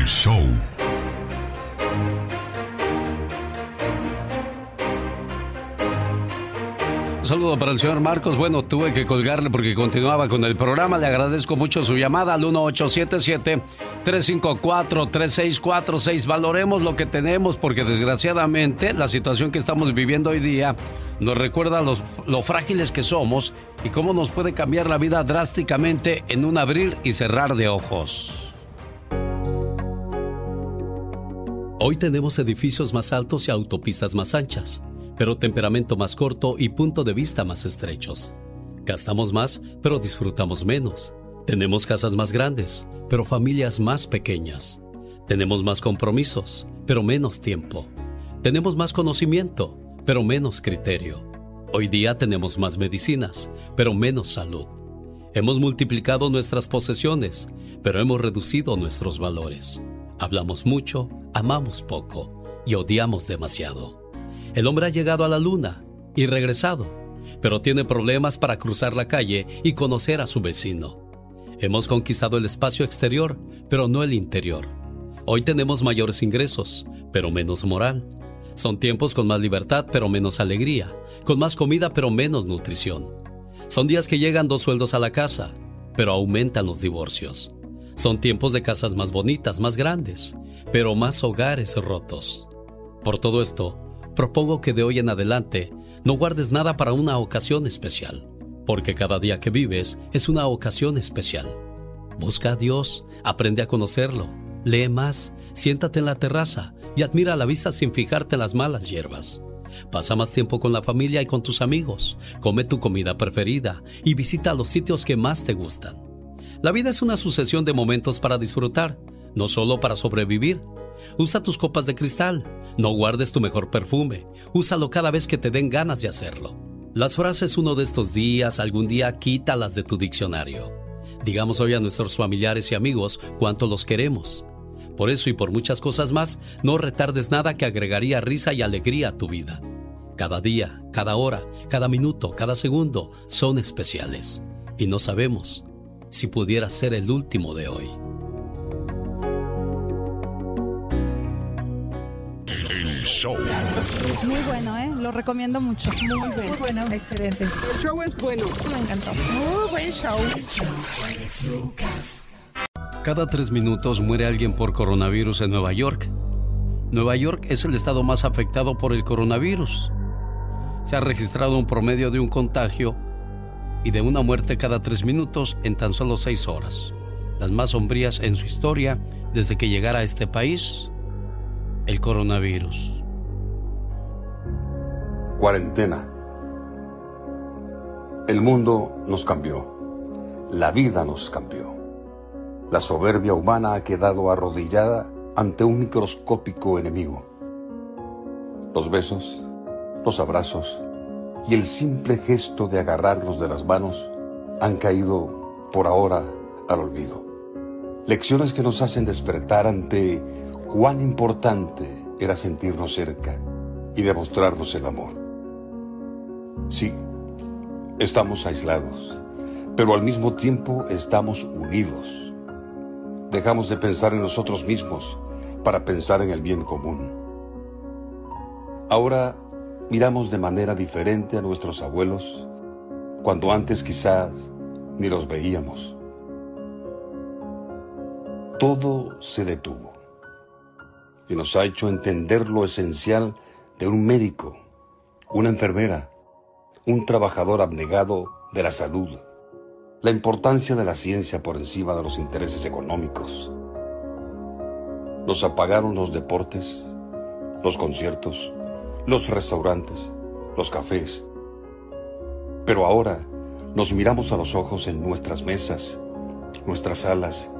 Show. Saludo para el señor Marcos. Bueno, tuve que colgarle porque continuaba con el programa. Le agradezco mucho su llamada al 1877-354-3646. Valoremos lo que tenemos porque desgraciadamente la situación que estamos viviendo hoy día nos recuerda los, lo frágiles que somos y cómo nos puede cambiar la vida drásticamente en un abrir y cerrar de ojos. Hoy tenemos edificios más altos y autopistas más anchas, pero temperamento más corto y punto de vista más estrechos. Gastamos más, pero disfrutamos menos. Tenemos casas más grandes, pero familias más pequeñas. Tenemos más compromisos, pero menos tiempo. Tenemos más conocimiento, pero menos criterio. Hoy día tenemos más medicinas, pero menos salud. Hemos multiplicado nuestras posesiones, pero hemos reducido nuestros valores. Hablamos mucho, amamos poco y odiamos demasiado. El hombre ha llegado a la luna y regresado, pero tiene problemas para cruzar la calle y conocer a su vecino. Hemos conquistado el espacio exterior, pero no el interior. Hoy tenemos mayores ingresos, pero menos moral. Son tiempos con más libertad, pero menos alegría, con más comida, pero menos nutrición. Son días que llegan dos sueldos a la casa, pero aumentan los divorcios. Son tiempos de casas más bonitas, más grandes, pero más hogares rotos. Por todo esto, propongo que de hoy en adelante no guardes nada para una ocasión especial, porque cada día que vives es una ocasión especial. Busca a Dios, aprende a conocerlo, lee más, siéntate en la terraza y admira la vista sin fijarte en las malas hierbas. Pasa más tiempo con la familia y con tus amigos, come tu comida preferida y visita los sitios que más te gustan. La vida es una sucesión de momentos para disfrutar, no solo para sobrevivir. Usa tus copas de cristal, no guardes tu mejor perfume, úsalo cada vez que te den ganas de hacerlo. Las frases uno de estos días, algún día quítalas de tu diccionario. Digamos hoy a nuestros familiares y amigos cuánto los queremos. Por eso y por muchas cosas más, no retardes nada que agregaría risa y alegría a tu vida. Cada día, cada hora, cada minuto, cada segundo son especiales. Y no sabemos si pudiera ser el último de hoy. Muy bueno, ¿eh? Lo recomiendo mucho. Muy bueno. Muy bueno. Excelente. El show es bueno. Me encantó. Muy buen show. Cada tres minutos muere alguien por coronavirus en Nueva York. Nueva York es el estado más afectado por el coronavirus. Se ha registrado un promedio de un contagio y de una muerte cada tres minutos en tan solo seis horas. Las más sombrías en su historia desde que llegara a este país el coronavirus. Cuarentena. El mundo nos cambió. La vida nos cambió. La soberbia humana ha quedado arrodillada ante un microscópico enemigo. Los besos, los abrazos y el simple gesto de agarrarnos de las manos han caído por ahora al olvido. Lecciones que nos hacen despertar ante cuán importante era sentirnos cerca y demostrarnos el amor. Sí, estamos aislados, pero al mismo tiempo estamos unidos dejamos de pensar en nosotros mismos para pensar en el bien común. Ahora miramos de manera diferente a nuestros abuelos cuando antes quizás ni los veíamos. Todo se detuvo y nos ha hecho entender lo esencial de un médico, una enfermera, un trabajador abnegado de la salud la importancia de la ciencia por encima de los intereses económicos. Nos apagaron los deportes, los conciertos, los restaurantes, los cafés. Pero ahora nos miramos a los ojos en nuestras mesas, nuestras salas,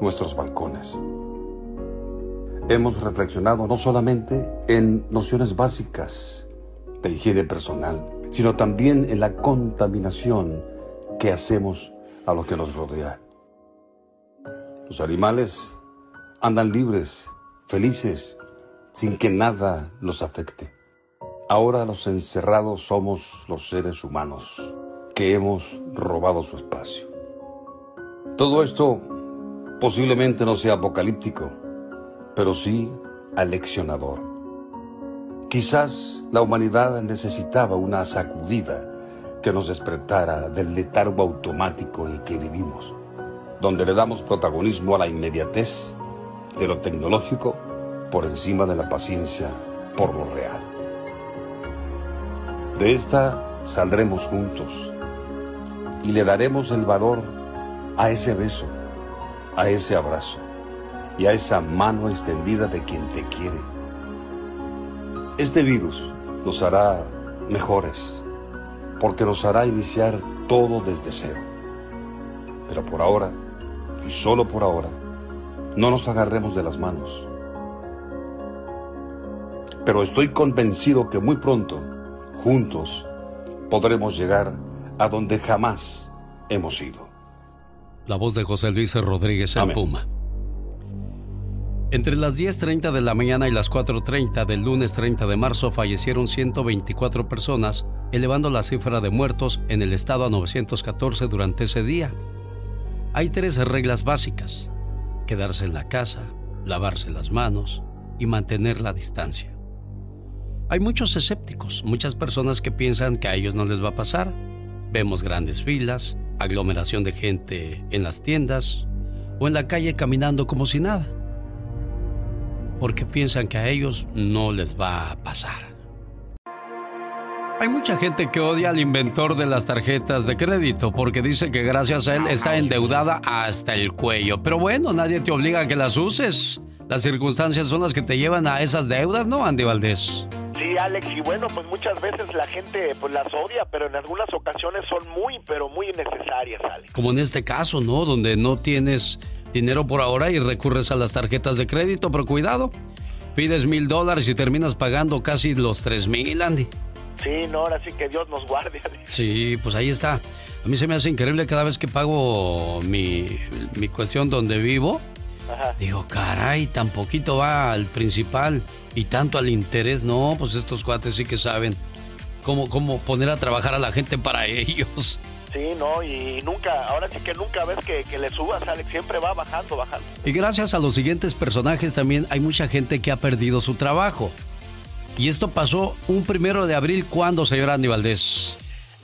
nuestros balcones. Hemos reflexionado no solamente en nociones básicas de higiene personal, sino también en la contaminación que hacemos a lo que nos rodea. Los animales andan libres, felices, sin que nada los afecte. Ahora los encerrados somos los seres humanos que hemos robado su espacio. Todo esto posiblemente no sea apocalíptico, pero sí aleccionador. Quizás la humanidad necesitaba una sacudida que nos despertara del letargo automático en que vivimos, donde le damos protagonismo a la inmediatez de lo tecnológico por encima de la paciencia por lo real. De esta saldremos juntos y le daremos el valor a ese beso, a ese abrazo y a esa mano extendida de quien te quiere. Este virus nos hará mejores, porque nos hará iniciar todo desde cero. Pero por ahora, y solo por ahora, no nos agarremos de las manos. Pero estoy convencido que muy pronto, juntos, podremos llegar a donde jamás hemos ido. La voz de José Luis Rodríguez en Puma. Entre las 10.30 de la mañana y las 4.30 del lunes 30 de marzo fallecieron 124 personas, elevando la cifra de muertos en el estado a 914 durante ese día. Hay tres reglas básicas. Quedarse en la casa, lavarse las manos y mantener la distancia. Hay muchos escépticos, muchas personas que piensan que a ellos no les va a pasar. Vemos grandes filas, aglomeración de gente en las tiendas o en la calle caminando como si nada porque piensan que a ellos no les va a pasar. Hay mucha gente que odia al inventor de las tarjetas de crédito porque dice que gracias a él está endeudada hasta el cuello. Pero bueno, nadie te obliga a que las uses. Las circunstancias son las que te llevan a esas deudas, ¿no, Andy Valdés? Sí, Alex, y bueno, pues muchas veces la gente pues las odia, pero en algunas ocasiones son muy, pero muy necesarias, Alex. Como en este caso, ¿no? Donde no tienes dinero por ahora y recurres a las tarjetas de crédito, pero cuidado, pides mil dólares y terminas pagando casi los tres mil, Andy. Sí, no, ahora sí que Dios nos guarde. Sí, pues ahí está. A mí se me hace increíble cada vez que pago mi, mi cuestión donde vivo. Ajá. Digo, caray, tan poquito va al principal y tanto al interés. No, pues estos cuates sí que saben cómo, cómo poner a trabajar a la gente para [LAUGHS] ellos. Sí, no, y nunca, ahora sí que nunca ves que, le subas, Alex, siempre va bajando, bajando. Y gracias a los siguientes personajes también hay mucha gente que ha perdido su trabajo. Y esto pasó un primero de abril, ¿cuándo, señor Andy Valdés?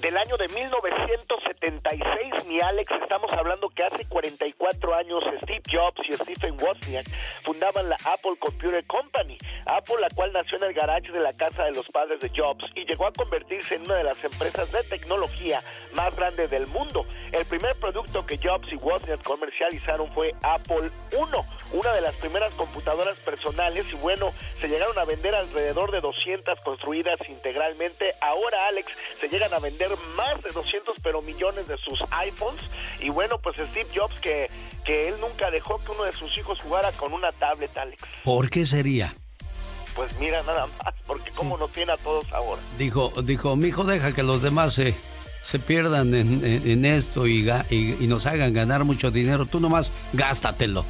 Del año de 1976, mi Alex, estamos hablando que hace 44 años Steve Jobs y Stephen Wozniak fundaban la Apple Computer Company, Apple la cual nació en el garage de la casa de los padres de Jobs y llegó a convertirse en una de las empresas de tecnología más grandes del mundo. El primer producto que Jobs y Wozniak comercializaron fue Apple I, una de las primeras computadoras personales y bueno, se llegaron a vender alrededor de 200 construidas integralmente. Ahora, Alex, se llegan a vender más de 200 pero millones de sus iPhones y bueno pues Steve Jobs que, que él nunca dejó que uno de sus hijos jugara con una tablet Alex. ¿Por qué sería? Pues mira nada más, porque como nos tiene a todos ahora. Dijo, dijo, mi hijo deja que los demás se, se pierdan en, esto y, y, y, nos hagan ganar mucho dinero, tú nomás gástatelo.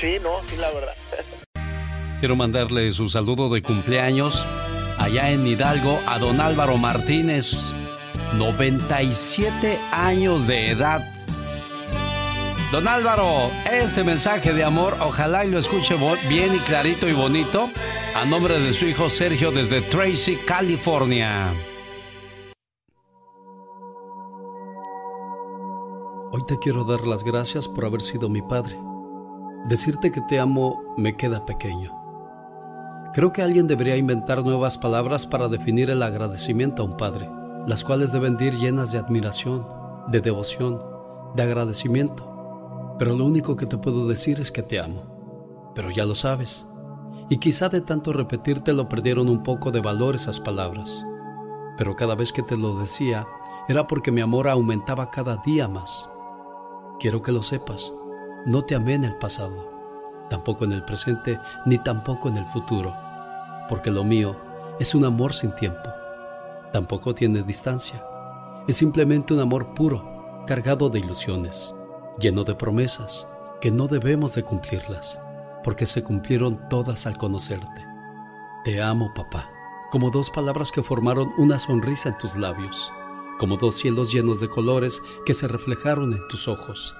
Sí, no, sí la verdad. [LAUGHS] Quiero mandarle su saludo de cumpleaños allá en Hidalgo a don Álvaro Martínez. 97 años de edad. Don Álvaro, este mensaje de amor, ojalá y lo escuche bien y clarito y bonito, a nombre de su hijo Sergio desde Tracy, California. Hoy te quiero dar las gracias por haber sido mi padre. Decirte que te amo me queda pequeño. Creo que alguien debería inventar nuevas palabras para definir el agradecimiento a un padre las cuales deben ir llenas de admiración, de devoción, de agradecimiento. Pero lo único que te puedo decir es que te amo. Pero ya lo sabes. Y quizá de tanto repetirte lo perdieron un poco de valor esas palabras. Pero cada vez que te lo decía era porque mi amor aumentaba cada día más. Quiero que lo sepas. No te amé en el pasado, tampoco en el presente, ni tampoco en el futuro. Porque lo mío es un amor sin tiempo tampoco tiene distancia. Es simplemente un amor puro, cargado de ilusiones, lleno de promesas que no debemos de cumplirlas, porque se cumplieron todas al conocerte. Te amo, papá, como dos palabras que formaron una sonrisa en tus labios, como dos cielos llenos de colores que se reflejaron en tus ojos,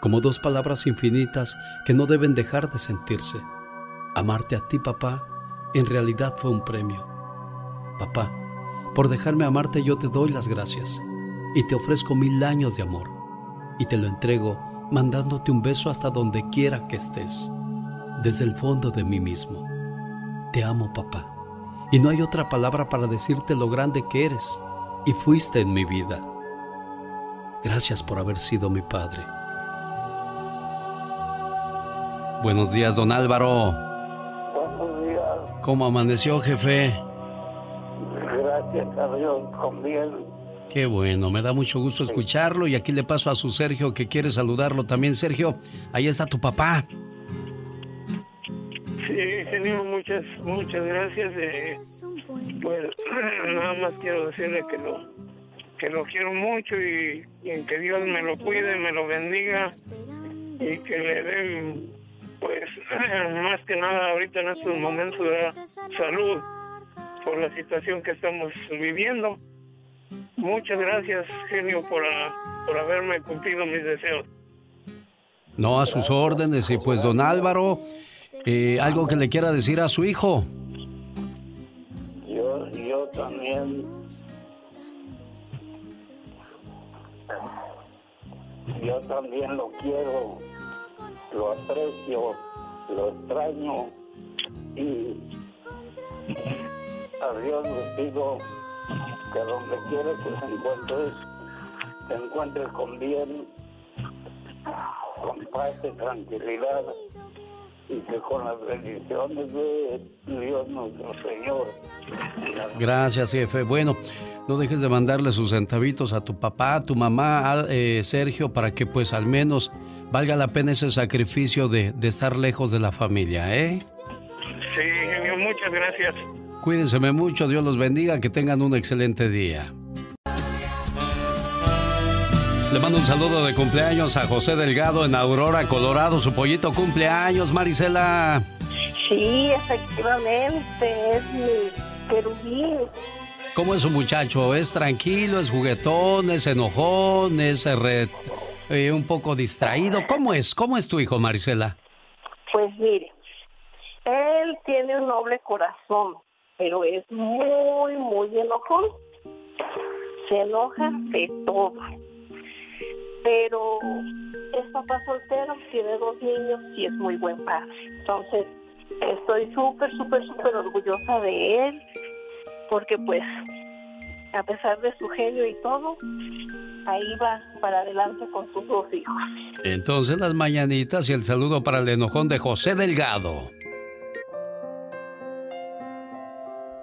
como dos palabras infinitas que no deben dejar de sentirse. Amarte a ti, papá, en realidad fue un premio. Papá, por dejarme amarte yo te doy las gracias y te ofrezco mil años de amor y te lo entrego mandándote un beso hasta donde quiera que estés, desde el fondo de mí mismo. Te amo, papá, y no hay otra palabra para decirte lo grande que eres y fuiste en mi vida. Gracias por haber sido mi padre. Buenos días, don Álvaro. Buenos días. ¿Cómo amaneció, jefe? Gracias a Dios, con bien. Qué bueno, me da mucho gusto escucharlo y aquí le paso a su Sergio que quiere saludarlo también. Sergio, ahí está tu papá. Sí, genio, muchas, muchas gracias. Eh, pues [CLEARS THROAT] nada más quiero decirle que lo, que lo quiero mucho y, y que Dios me lo cuide, me lo bendiga y que le den, pues, [CLEARS THROAT] más que nada ahorita en estos momentos de salud por la situación que estamos viviendo. Muchas gracias, genio, por, ah, por haberme cumplido mis deseos. No, a sus órdenes. Y pues, don Álvaro, eh, algo que le quiera decir a su hijo. Yo, yo también. Yo también lo quiero, lo aprecio, lo extraño y a Dios les digo que donde quiera que se encuentres, te encuentres con bien, con paz y tranquilidad y que con las bendiciones de Dios nuestro Señor. Gracias, jefe. Bueno, no dejes de mandarle sus centavitos a tu papá, a tu mamá, a, eh, Sergio, para que pues al menos valga la pena ese sacrificio de, de estar lejos de la familia, ¿eh? Sí, genio, muchas gracias. Cuídense mucho, Dios los bendiga, que tengan un excelente día. Le mando un saludo de cumpleaños a José Delgado en Aurora, Colorado. Su pollito cumpleaños, Marisela. Sí, efectivamente, es mi querubín. ¿Cómo es su muchacho? ¿Es tranquilo, es juguetón, es enojón, es re- eh, un poco distraído? ¿Cómo es? ¿Cómo es tu hijo, Marisela? Pues mire, él tiene un noble corazón, pero es muy, muy enojón. Se enoja de todo. Pero es papá soltero, tiene dos niños y es muy buen padre. Entonces, estoy súper, súper, súper orgullosa de él, porque pues, a pesar de su genio y todo, ahí va para adelante con sus dos hijos. Entonces las mañanitas y el saludo para el enojón de José Delgado.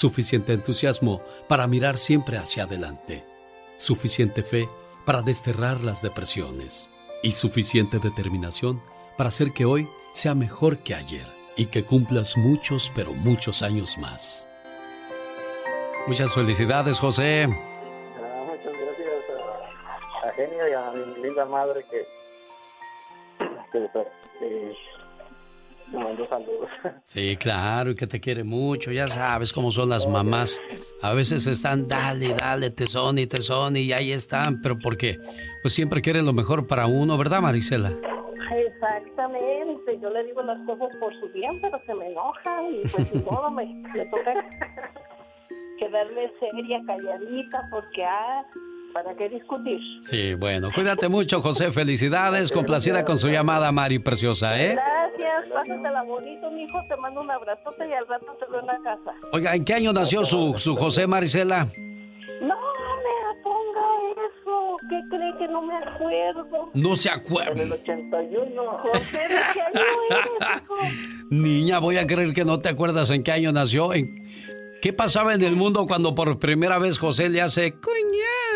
suficiente entusiasmo para mirar siempre hacia adelante, suficiente fe para desterrar las depresiones y suficiente determinación para hacer que hoy sea mejor que ayer y que cumplas muchos, pero muchos años más. Muchas felicidades, José. Ah, muchas gracias a, a Genio y a mi linda madre que, que, que me mandó saludos. [LAUGHS] Sí, claro, y que te quiere mucho. Ya sabes cómo son las mamás. A veces están, dale, dale, tesón y tesón, y ahí están, pero porque pues siempre quieren lo mejor para uno, ¿verdad, Marisela? Exactamente, yo le digo las cosas por su bien, pero se me enoja y pues ni modo, me, me toca quedarme seria, calladita, porque ah, ¿para qué discutir? Sí, bueno, cuídate mucho, José. Felicidades, complacida con su llamada, Mari Preciosa, ¿eh? Gracias, pásatela bonito, mi hijo, te mando un abrazote y al rato te veo en la casa. Oiga, ¿en qué año nació su, su José, Marisela? No me ponga eso, ¿qué cree que no me acuerdo? No se acuerda. En el 81. José, ¿de qué año eres, hijo? [LAUGHS] Niña, voy a creer que no te acuerdas en qué año nació. ¿En... ¿Qué pasaba en el mundo cuando por primera vez José le hace coñac,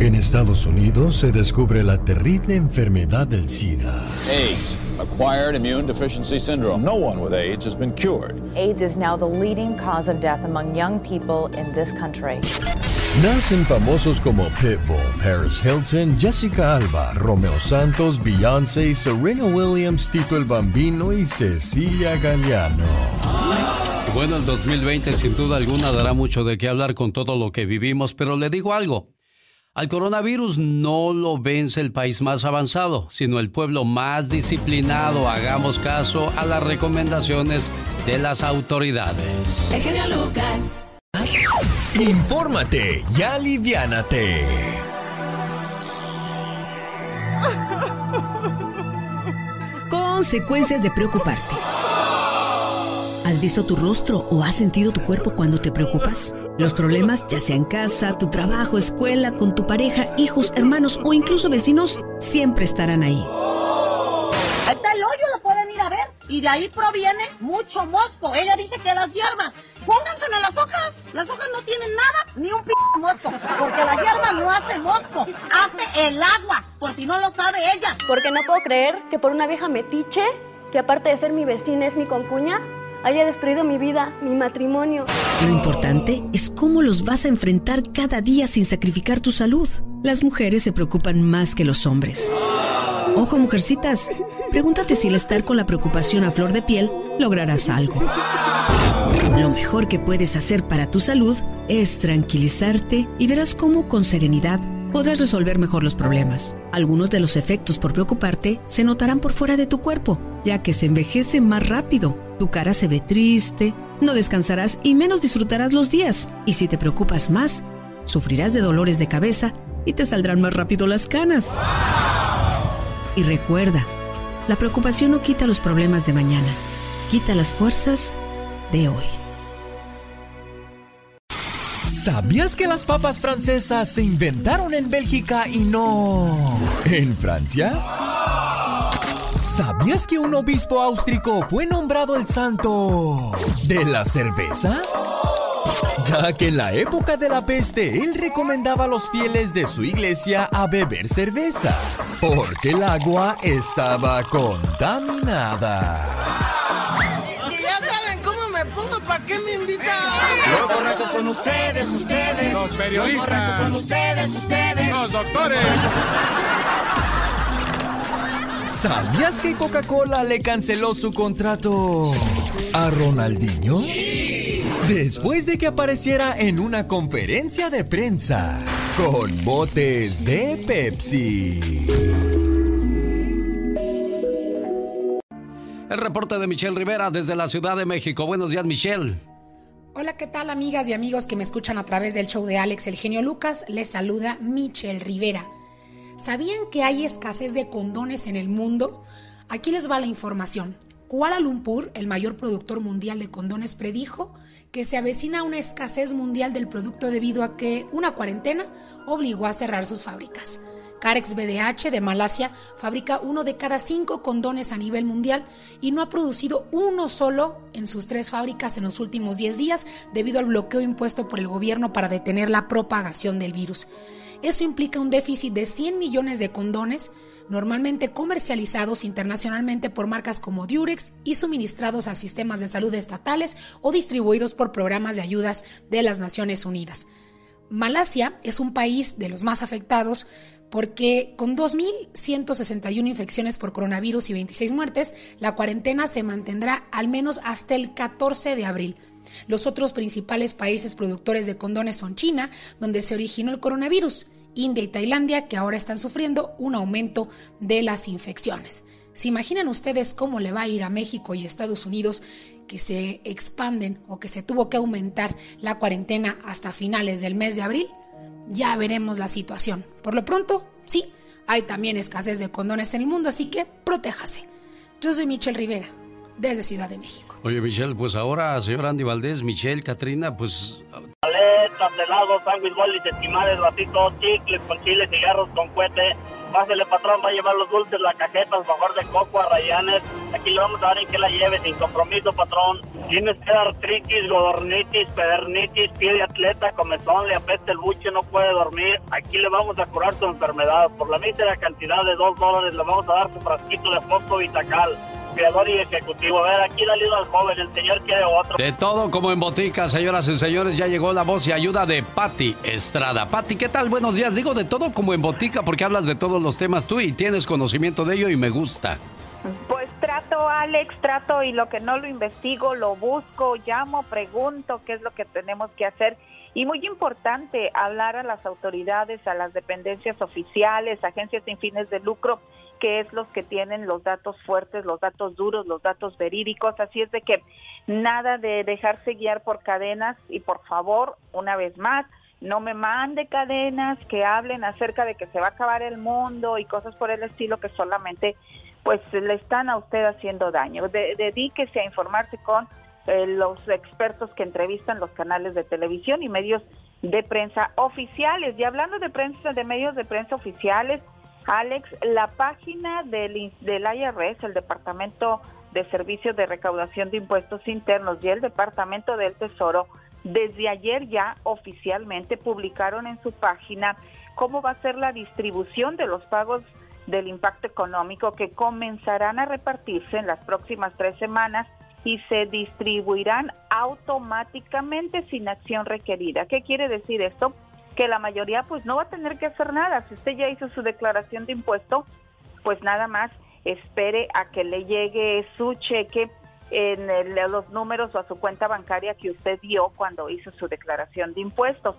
En Estados Unidos se descubre la terrible enfermedad del SIDA. AIDS, acquired immune deficiency syndrome. No one with AIDS has been cured. AIDS is now the leading cause of death among young people in this country. Nacen famosos como Pitbull, Paris Hilton, Jessica Alba, Romeo Santos, Beyoncé, Serena Williams, Tito el Bambino y Cecilia Galeano. Bueno, el 2020 sin duda alguna dará mucho de qué hablar con todo lo que vivimos, pero le digo algo. Al coronavirus no lo vence el país más avanzado, sino el pueblo más disciplinado. Hagamos caso a las recomendaciones de las autoridades. El genio Lucas. Infórmate y aliviánate. Consecuencias de preocuparte. ¿Has visto tu rostro o has sentido tu cuerpo cuando te preocupas? Los problemas, ya sea en casa, tu trabajo, escuela, con tu pareja, hijos, hermanos o incluso vecinos, siempre estarán ahí. Ahí está el hoyo, lo pueden ir a ver. Y de ahí proviene mucho mosco. Ella dice que las hierbas, pónganse en las hojas. Las hojas no tienen nada, ni un p mosco. Porque la hierba no hace mosco, hace el agua. Por si no lo sabe ella. Porque no puedo creer que por una vieja metiche, que aparte de ser mi vecina es mi concuña, haya destruido mi vida, mi matrimonio. Lo importante es cómo los vas a enfrentar cada día sin sacrificar tu salud. Las mujeres se preocupan más que los hombres. Ojo, mujercitas, pregúntate si al estar con la preocupación a flor de piel lograrás algo. Lo mejor que puedes hacer para tu salud es tranquilizarte y verás cómo con serenidad podrás resolver mejor los problemas. Algunos de los efectos por preocuparte se notarán por fuera de tu cuerpo, ya que se envejece más rápido. Tu cara se ve triste, no descansarás y menos disfrutarás los días. Y si te preocupas más, sufrirás de dolores de cabeza y te saldrán más rápido las canas. Y recuerda, la preocupación no quita los problemas de mañana, quita las fuerzas de hoy. ¿Sabías que las papas francesas se inventaron en Bélgica y no en Francia? ¿Sabías que un obispo austrico fue nombrado el santo de la cerveza? Ya que en la época de la peste él recomendaba a los fieles de su iglesia a beber cerveza, porque el agua estaba contaminada. Borrachos son ustedes, ustedes. Los periodistas. Los borrachos son ustedes, ustedes. Los doctores. ¿Sabías que Coca-Cola le canceló su contrato a Ronaldinho? Después de que apareciera en una conferencia de prensa con botes de Pepsi. El reporte de Michelle Rivera desde la Ciudad de México. Buenos días, Michelle. Hola, ¿qué tal amigas y amigos que me escuchan a través del show de Alex El Genio Lucas? Les saluda Michelle Rivera. ¿Sabían que hay escasez de condones en el mundo? Aquí les va la información. Kuala Lumpur, el mayor productor mundial de condones, predijo que se avecina una escasez mundial del producto debido a que una cuarentena obligó a cerrar sus fábricas. Carex BDH de Malasia fabrica uno de cada cinco condones a nivel mundial y no ha producido uno solo en sus tres fábricas en los últimos 10 días debido al bloqueo impuesto por el gobierno para detener la propagación del virus. Eso implica un déficit de 100 millones de condones, normalmente comercializados internacionalmente por marcas como Durex y suministrados a sistemas de salud estatales o distribuidos por programas de ayudas de las Naciones Unidas. Malasia es un país de los más afectados porque con 2.161 infecciones por coronavirus y 26 muertes, la cuarentena se mantendrá al menos hasta el 14 de abril. Los otros principales países productores de condones son China, donde se originó el coronavirus, India y Tailandia, que ahora están sufriendo un aumento de las infecciones. ¿Se imaginan ustedes cómo le va a ir a México y Estados Unidos que se expanden o que se tuvo que aumentar la cuarentena hasta finales del mes de abril? Ya veremos la situación. Por lo pronto, sí, hay también escasez de condones en el mundo, así que protéjase. Yo soy Michelle Rivera, desde Ciudad de México. Oye, Michelle, pues ahora, señor Andy Valdés, Michelle, Katrina, pues paletas, helados, sándwich, bolis, estimales, vasitos, chicles con chile, cigarros con cuete. Pásele, patrón, va a llevar los dulces, la cajeta, favor de coco, a rayanes. Aquí le vamos a dar en que la lleve sin compromiso, patrón. Tienes que artritis, godornitis, pedernitis, pie de atleta, comezón, le apesta el buche, no puede dormir. Aquí le vamos a curar su enfermedad. Por la mísera cantidad de dos dólares le vamos a dar su frasquito de fosfo vitacal creador y ejecutivo. A ver, aquí dale al joven, el señor quiere otro. De todo como en botica, señoras y señores, ya llegó la voz y ayuda de Patti Estrada. Patti, ¿qué tal? Buenos días. Digo de todo como en botica porque hablas de todos los temas tú y tienes conocimiento de ello y me gusta. Pues trato, Alex, trato y lo que no lo investigo, lo busco, llamo, pregunto qué es lo que tenemos que hacer. Y muy importante, hablar a las autoridades, a las dependencias oficiales, agencias sin fines de lucro, que es los que tienen los datos fuertes, los datos duros, los datos verídicos. Así es de que nada de dejarse guiar por cadenas y por favor, una vez más, no me mande cadenas que hablen acerca de que se va a acabar el mundo y cosas por el estilo que solamente pues le están a usted haciendo daño. dedíquese a informarse con eh, los expertos que entrevistan los canales de televisión y medios de prensa oficiales. Y hablando de prensa, de medios de prensa oficiales, Alex, la página del, del IRS, el Departamento de Servicios de Recaudación de Impuestos Internos y el Departamento del Tesoro, desde ayer ya oficialmente publicaron en su página cómo va a ser la distribución de los pagos del impacto económico que comenzarán a repartirse en las próximas tres semanas y se distribuirán automáticamente sin acción requerida. ¿Qué quiere decir esto? que la mayoría pues no va a tener que hacer nada. Si usted ya hizo su declaración de impuesto, pues nada más espere a que le llegue su cheque en los números o a su cuenta bancaria que usted dio cuando hizo su declaración de impuestos.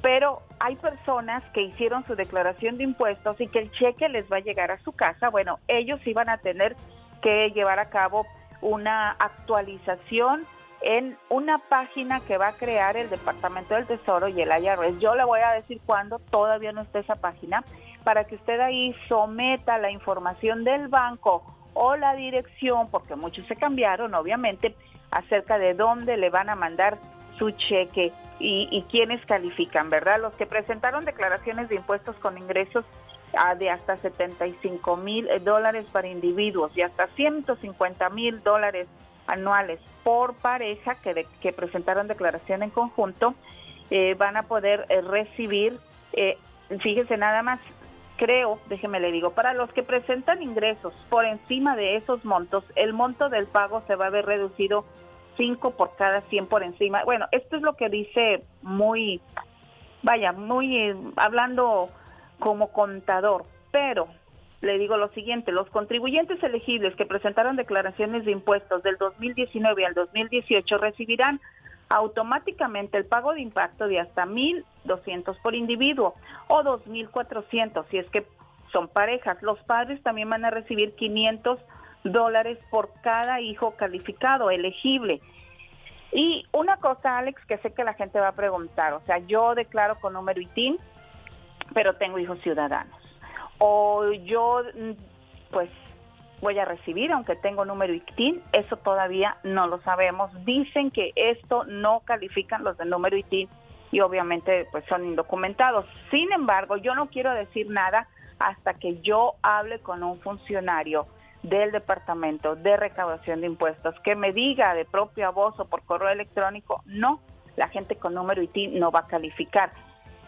Pero hay personas que hicieron su declaración de impuestos y que el cheque les va a llegar a su casa. Bueno, ellos iban a tener que llevar a cabo una actualización en una página que va a crear el Departamento del Tesoro y el IRS. Yo le voy a decir cuándo, todavía no está esa página, para que usted ahí someta la información del banco o la dirección, porque muchos se cambiaron, obviamente, acerca de dónde le van a mandar su cheque y, y quiénes califican, ¿verdad? Los que presentaron declaraciones de impuestos con ingresos de hasta 75 mil dólares para individuos y hasta 150 mil dólares anuales por pareja que, que presentaron declaración en conjunto eh, van a poder eh, recibir, eh, fíjese nada más, creo, déjeme le digo, para los que presentan ingresos por encima de esos montos, el monto del pago se va a ver reducido 5 por cada 100 por encima. Bueno, esto es lo que dice muy, vaya, muy hablando como contador, pero le digo lo siguiente, los contribuyentes elegibles que presentaron declaraciones de impuestos del 2019 al 2018 recibirán automáticamente el pago de impacto de hasta 1.200 por individuo o 2.400 si es que son parejas. Los padres también van a recibir 500 dólares por cada hijo calificado, elegible. Y una cosa, Alex, que sé que la gente va a preguntar, o sea, yo declaro con número ITIN, pero tengo hijos ciudadanos o yo mm, pues voy a recibir aunque tengo número ITIN, eso todavía no lo sabemos. Dicen que esto no califican los de número ITIN y obviamente pues son indocumentados. Sin embargo, yo no quiero decir nada hasta que yo hable con un funcionario del Departamento de Recaudación de Impuestos que me diga de propia voz o por correo electrónico, no, la gente con número ITIN no va a calificar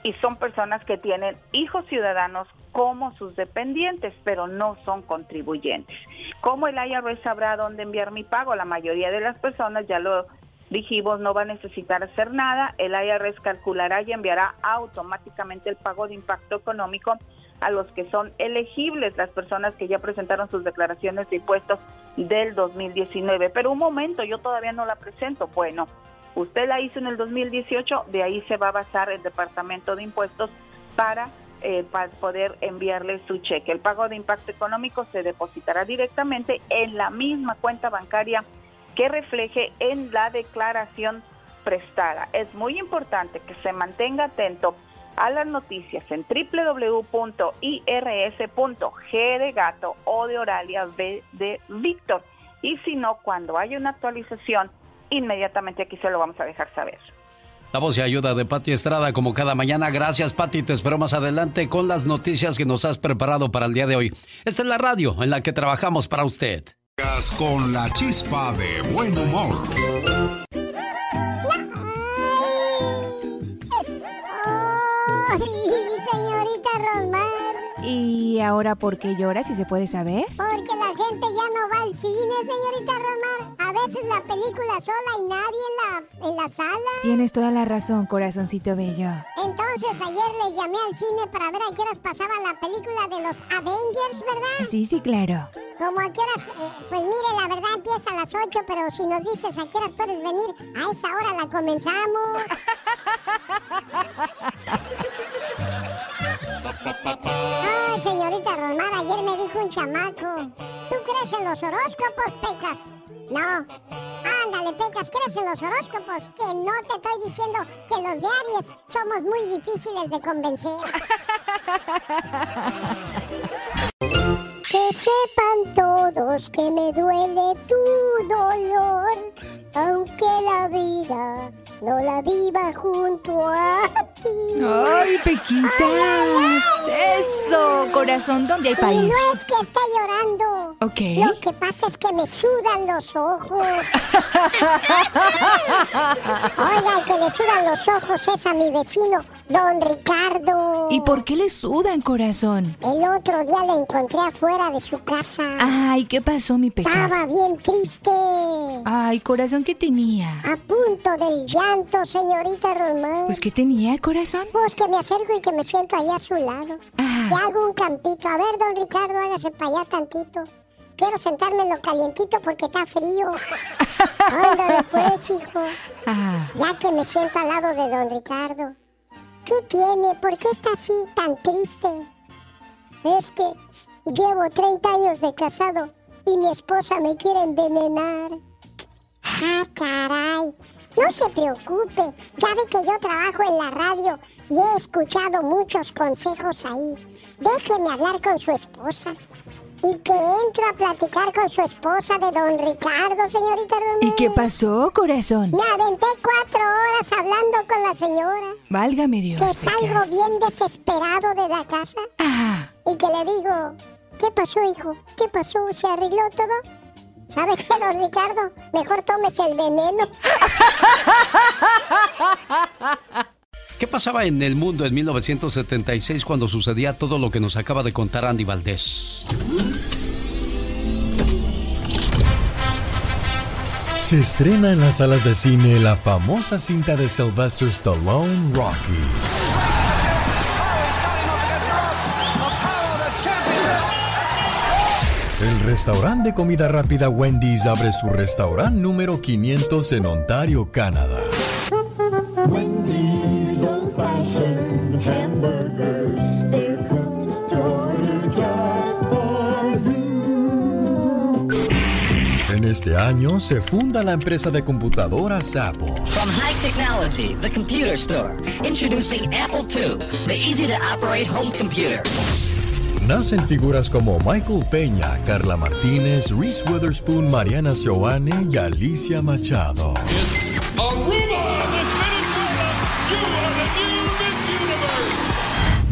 y son personas que tienen hijos ciudadanos como sus dependientes, pero no son contribuyentes. ¿Cómo el IRS sabrá dónde enviar mi pago? La mayoría de las personas, ya lo dijimos, no va a necesitar hacer nada. El IRS calculará y enviará automáticamente el pago de impacto económico a los que son elegibles, las personas que ya presentaron sus declaraciones de impuestos del 2019. Pero un momento, yo todavía no la presento. Bueno, Usted la hizo en el 2018, de ahí se va a basar el Departamento de Impuestos para, eh, para poder enviarle su cheque. El pago de impacto económico se depositará directamente en la misma cuenta bancaria que refleje en la declaración prestada. Es muy importante que se mantenga atento a las noticias en www.irs.g de gato o de Oralia B de Víctor. Y si no, cuando haya una actualización, inmediatamente aquí se lo vamos a dejar saber. La voz y ayuda de Pati Estrada, como cada mañana. Gracias, Pati. Te espero más adelante con las noticias que nos has preparado para el día de hoy. Esta es la radio en la que trabajamos para usted. Con la chispa de buen humor. señorita Rosmar. ¿Y ahora por qué llora, si se puede saber? Porque la gente ya no va al cine, señorita Rosmar. Veces la película sola y nadie en la, en la sala. Tienes toda la razón, corazoncito bello. Entonces ayer le llamé al cine para ver a qué horas pasaba la película de los Avengers, ¿verdad? Sí, sí, claro. Como a qué horas, eh, pues mire, la verdad empieza a las 8, pero si nos dices a qué horas puedes venir, a esa hora la comenzamos. Ay, señorita Rosmar, ayer me dijo un chamaco. ¿Tú crees en los horóscopos, Pecas? No. Ándale, Pecas, ¿crees en los horóscopos? Que no te estoy diciendo que los de Aries somos muy difíciles de convencer. [LAUGHS] que sepan todos que me duele tu dolor, aunque la vida no la viva junto a ti. ¡Ay, Pequitas! ¡Eso! Corazón, ¿dónde hay Y país? no es que esté llorando. Ok. Lo que pasa es que me sudan los ojos. [LAUGHS] Oiga, el que le sudan los ojos es a mi vecino, don Ricardo. ¿Y por qué le sudan, corazón? El otro día lo encontré afuera de su casa. Ay, ¿qué pasó, mi Pecas? Estaba bien triste. Ay, corazón, ¿qué tenía? A punto del llanto, señorita Román. Pues, ¿qué tenía, corazón? Pues que me acerco y que me siento ahí a su lado. Ah. Y hago un campito. A ver, don Ricardo, hágase para allá tantito. Quiero sentarme en lo calientito porque está frío. [LAUGHS] Ándale pues, hijo. Ah. Ya que me siento al lado de don Ricardo. ¿Qué tiene? ¿Por qué está así tan triste? Es que llevo 30 años de casado y mi esposa me quiere envenenar. Ah, caray. No se preocupe. Ya ve que yo trabajo en la radio y he escuchado muchos consejos ahí. Déjeme hablar con su esposa. Y que entro a platicar con su esposa de don Ricardo, señorita Romero. ¿Y qué pasó, corazón? Me aventé cuatro horas hablando con la señora. Válgame Dios. Que salgo bien desesperado de la casa. Ah. Y que le digo, ¿qué pasó, hijo? ¿Qué pasó? ¿Se arregló todo? ¿Sabe qué, don Ricardo? Mejor tómese el veneno. [LAUGHS] ¿Qué pasaba en el mundo en 1976 cuando sucedía todo lo que nos acaba de contar Andy Valdés? Se estrena en las salas de cine la famosa cinta de Sylvester Stallone, Rocky. El restaurante de comida rápida Wendy's abre su restaurante número 500 en Ontario, Canadá. En este año se funda la empresa de computadoras Apple. From high technology, the computer store. Introducing Apple II, the easy to operate home computer. Nacen figuras como Michael Peña, Carla Martínez, Reese Witherspoon, Mariana Seoane y Alicia Machado.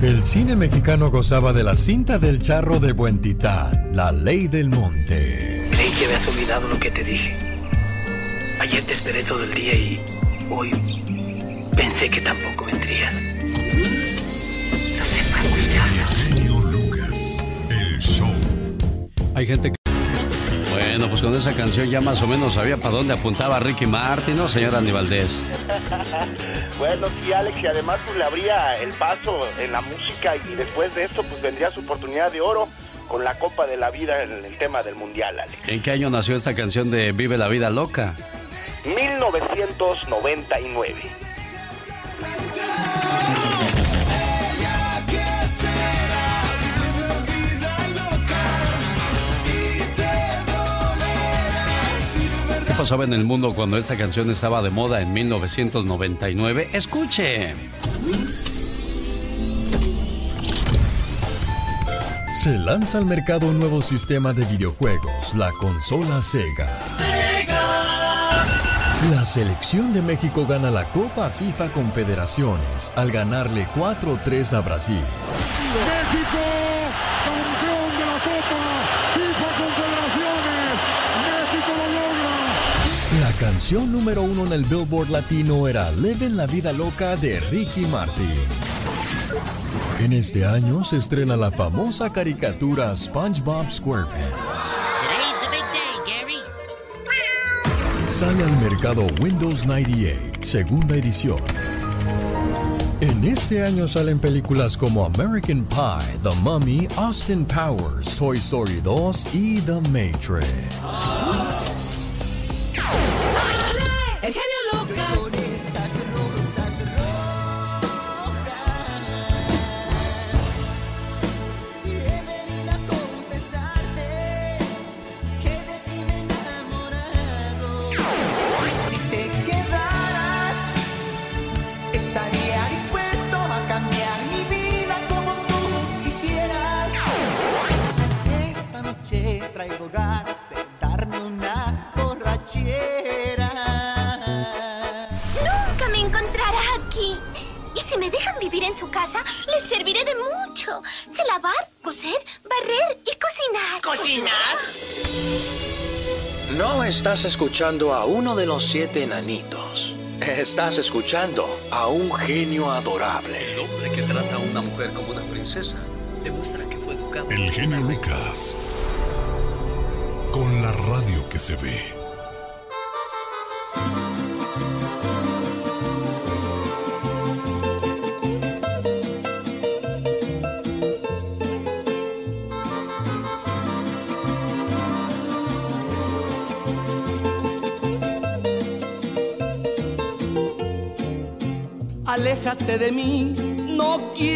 El cine mexicano gozaba de la cinta del charro de Buen Titán, La Ley del Monte. Creí que habías olvidado lo que te dije. Ayer te esperé todo el día y hoy pensé que tampoco vendrías. Hay gente que... Bueno, pues con esa canción ya más o menos sabía para dónde apuntaba Ricky Martin, ¿no, señor Andy Valdés? [LAUGHS] bueno, sí, Alex, y además pues le abría el paso en la música y después de esto pues vendría su oportunidad de oro con la Copa de la Vida en el tema del Mundial, Alex. ¿En qué año nació esta canción de Vive la Vida Loca? 1999. pasaba en el mundo cuando esta canción estaba de moda en 1999? Escuche. Se lanza al mercado un nuevo sistema de videojuegos, la consola Sega. La selección de México gana la Copa FIFA Confederaciones al ganarle 4-3 a Brasil. ¡México! Canción número uno en el Billboard Latino era Living la Vida Loca de Ricky Martin. En este año se estrena la famosa caricatura SpongeBob SquarePants. Sale al mercado Windows 98, segunda edición. En este año salen películas como American Pie, The Mummy, Austin Powers, Toy Story 2 y The Matrix. Vivir en su casa, les serviré de mucho. Sé lavar, coser, barrer y cocinar. ¿Cocinar? No estás escuchando a uno de los siete enanitos. Estás escuchando a un genio adorable. El hombre que trata a una mujer como una princesa demuestra que fue educado. El genio Lucas. Con la radio que se ve. Aléjate de mí, no quiero.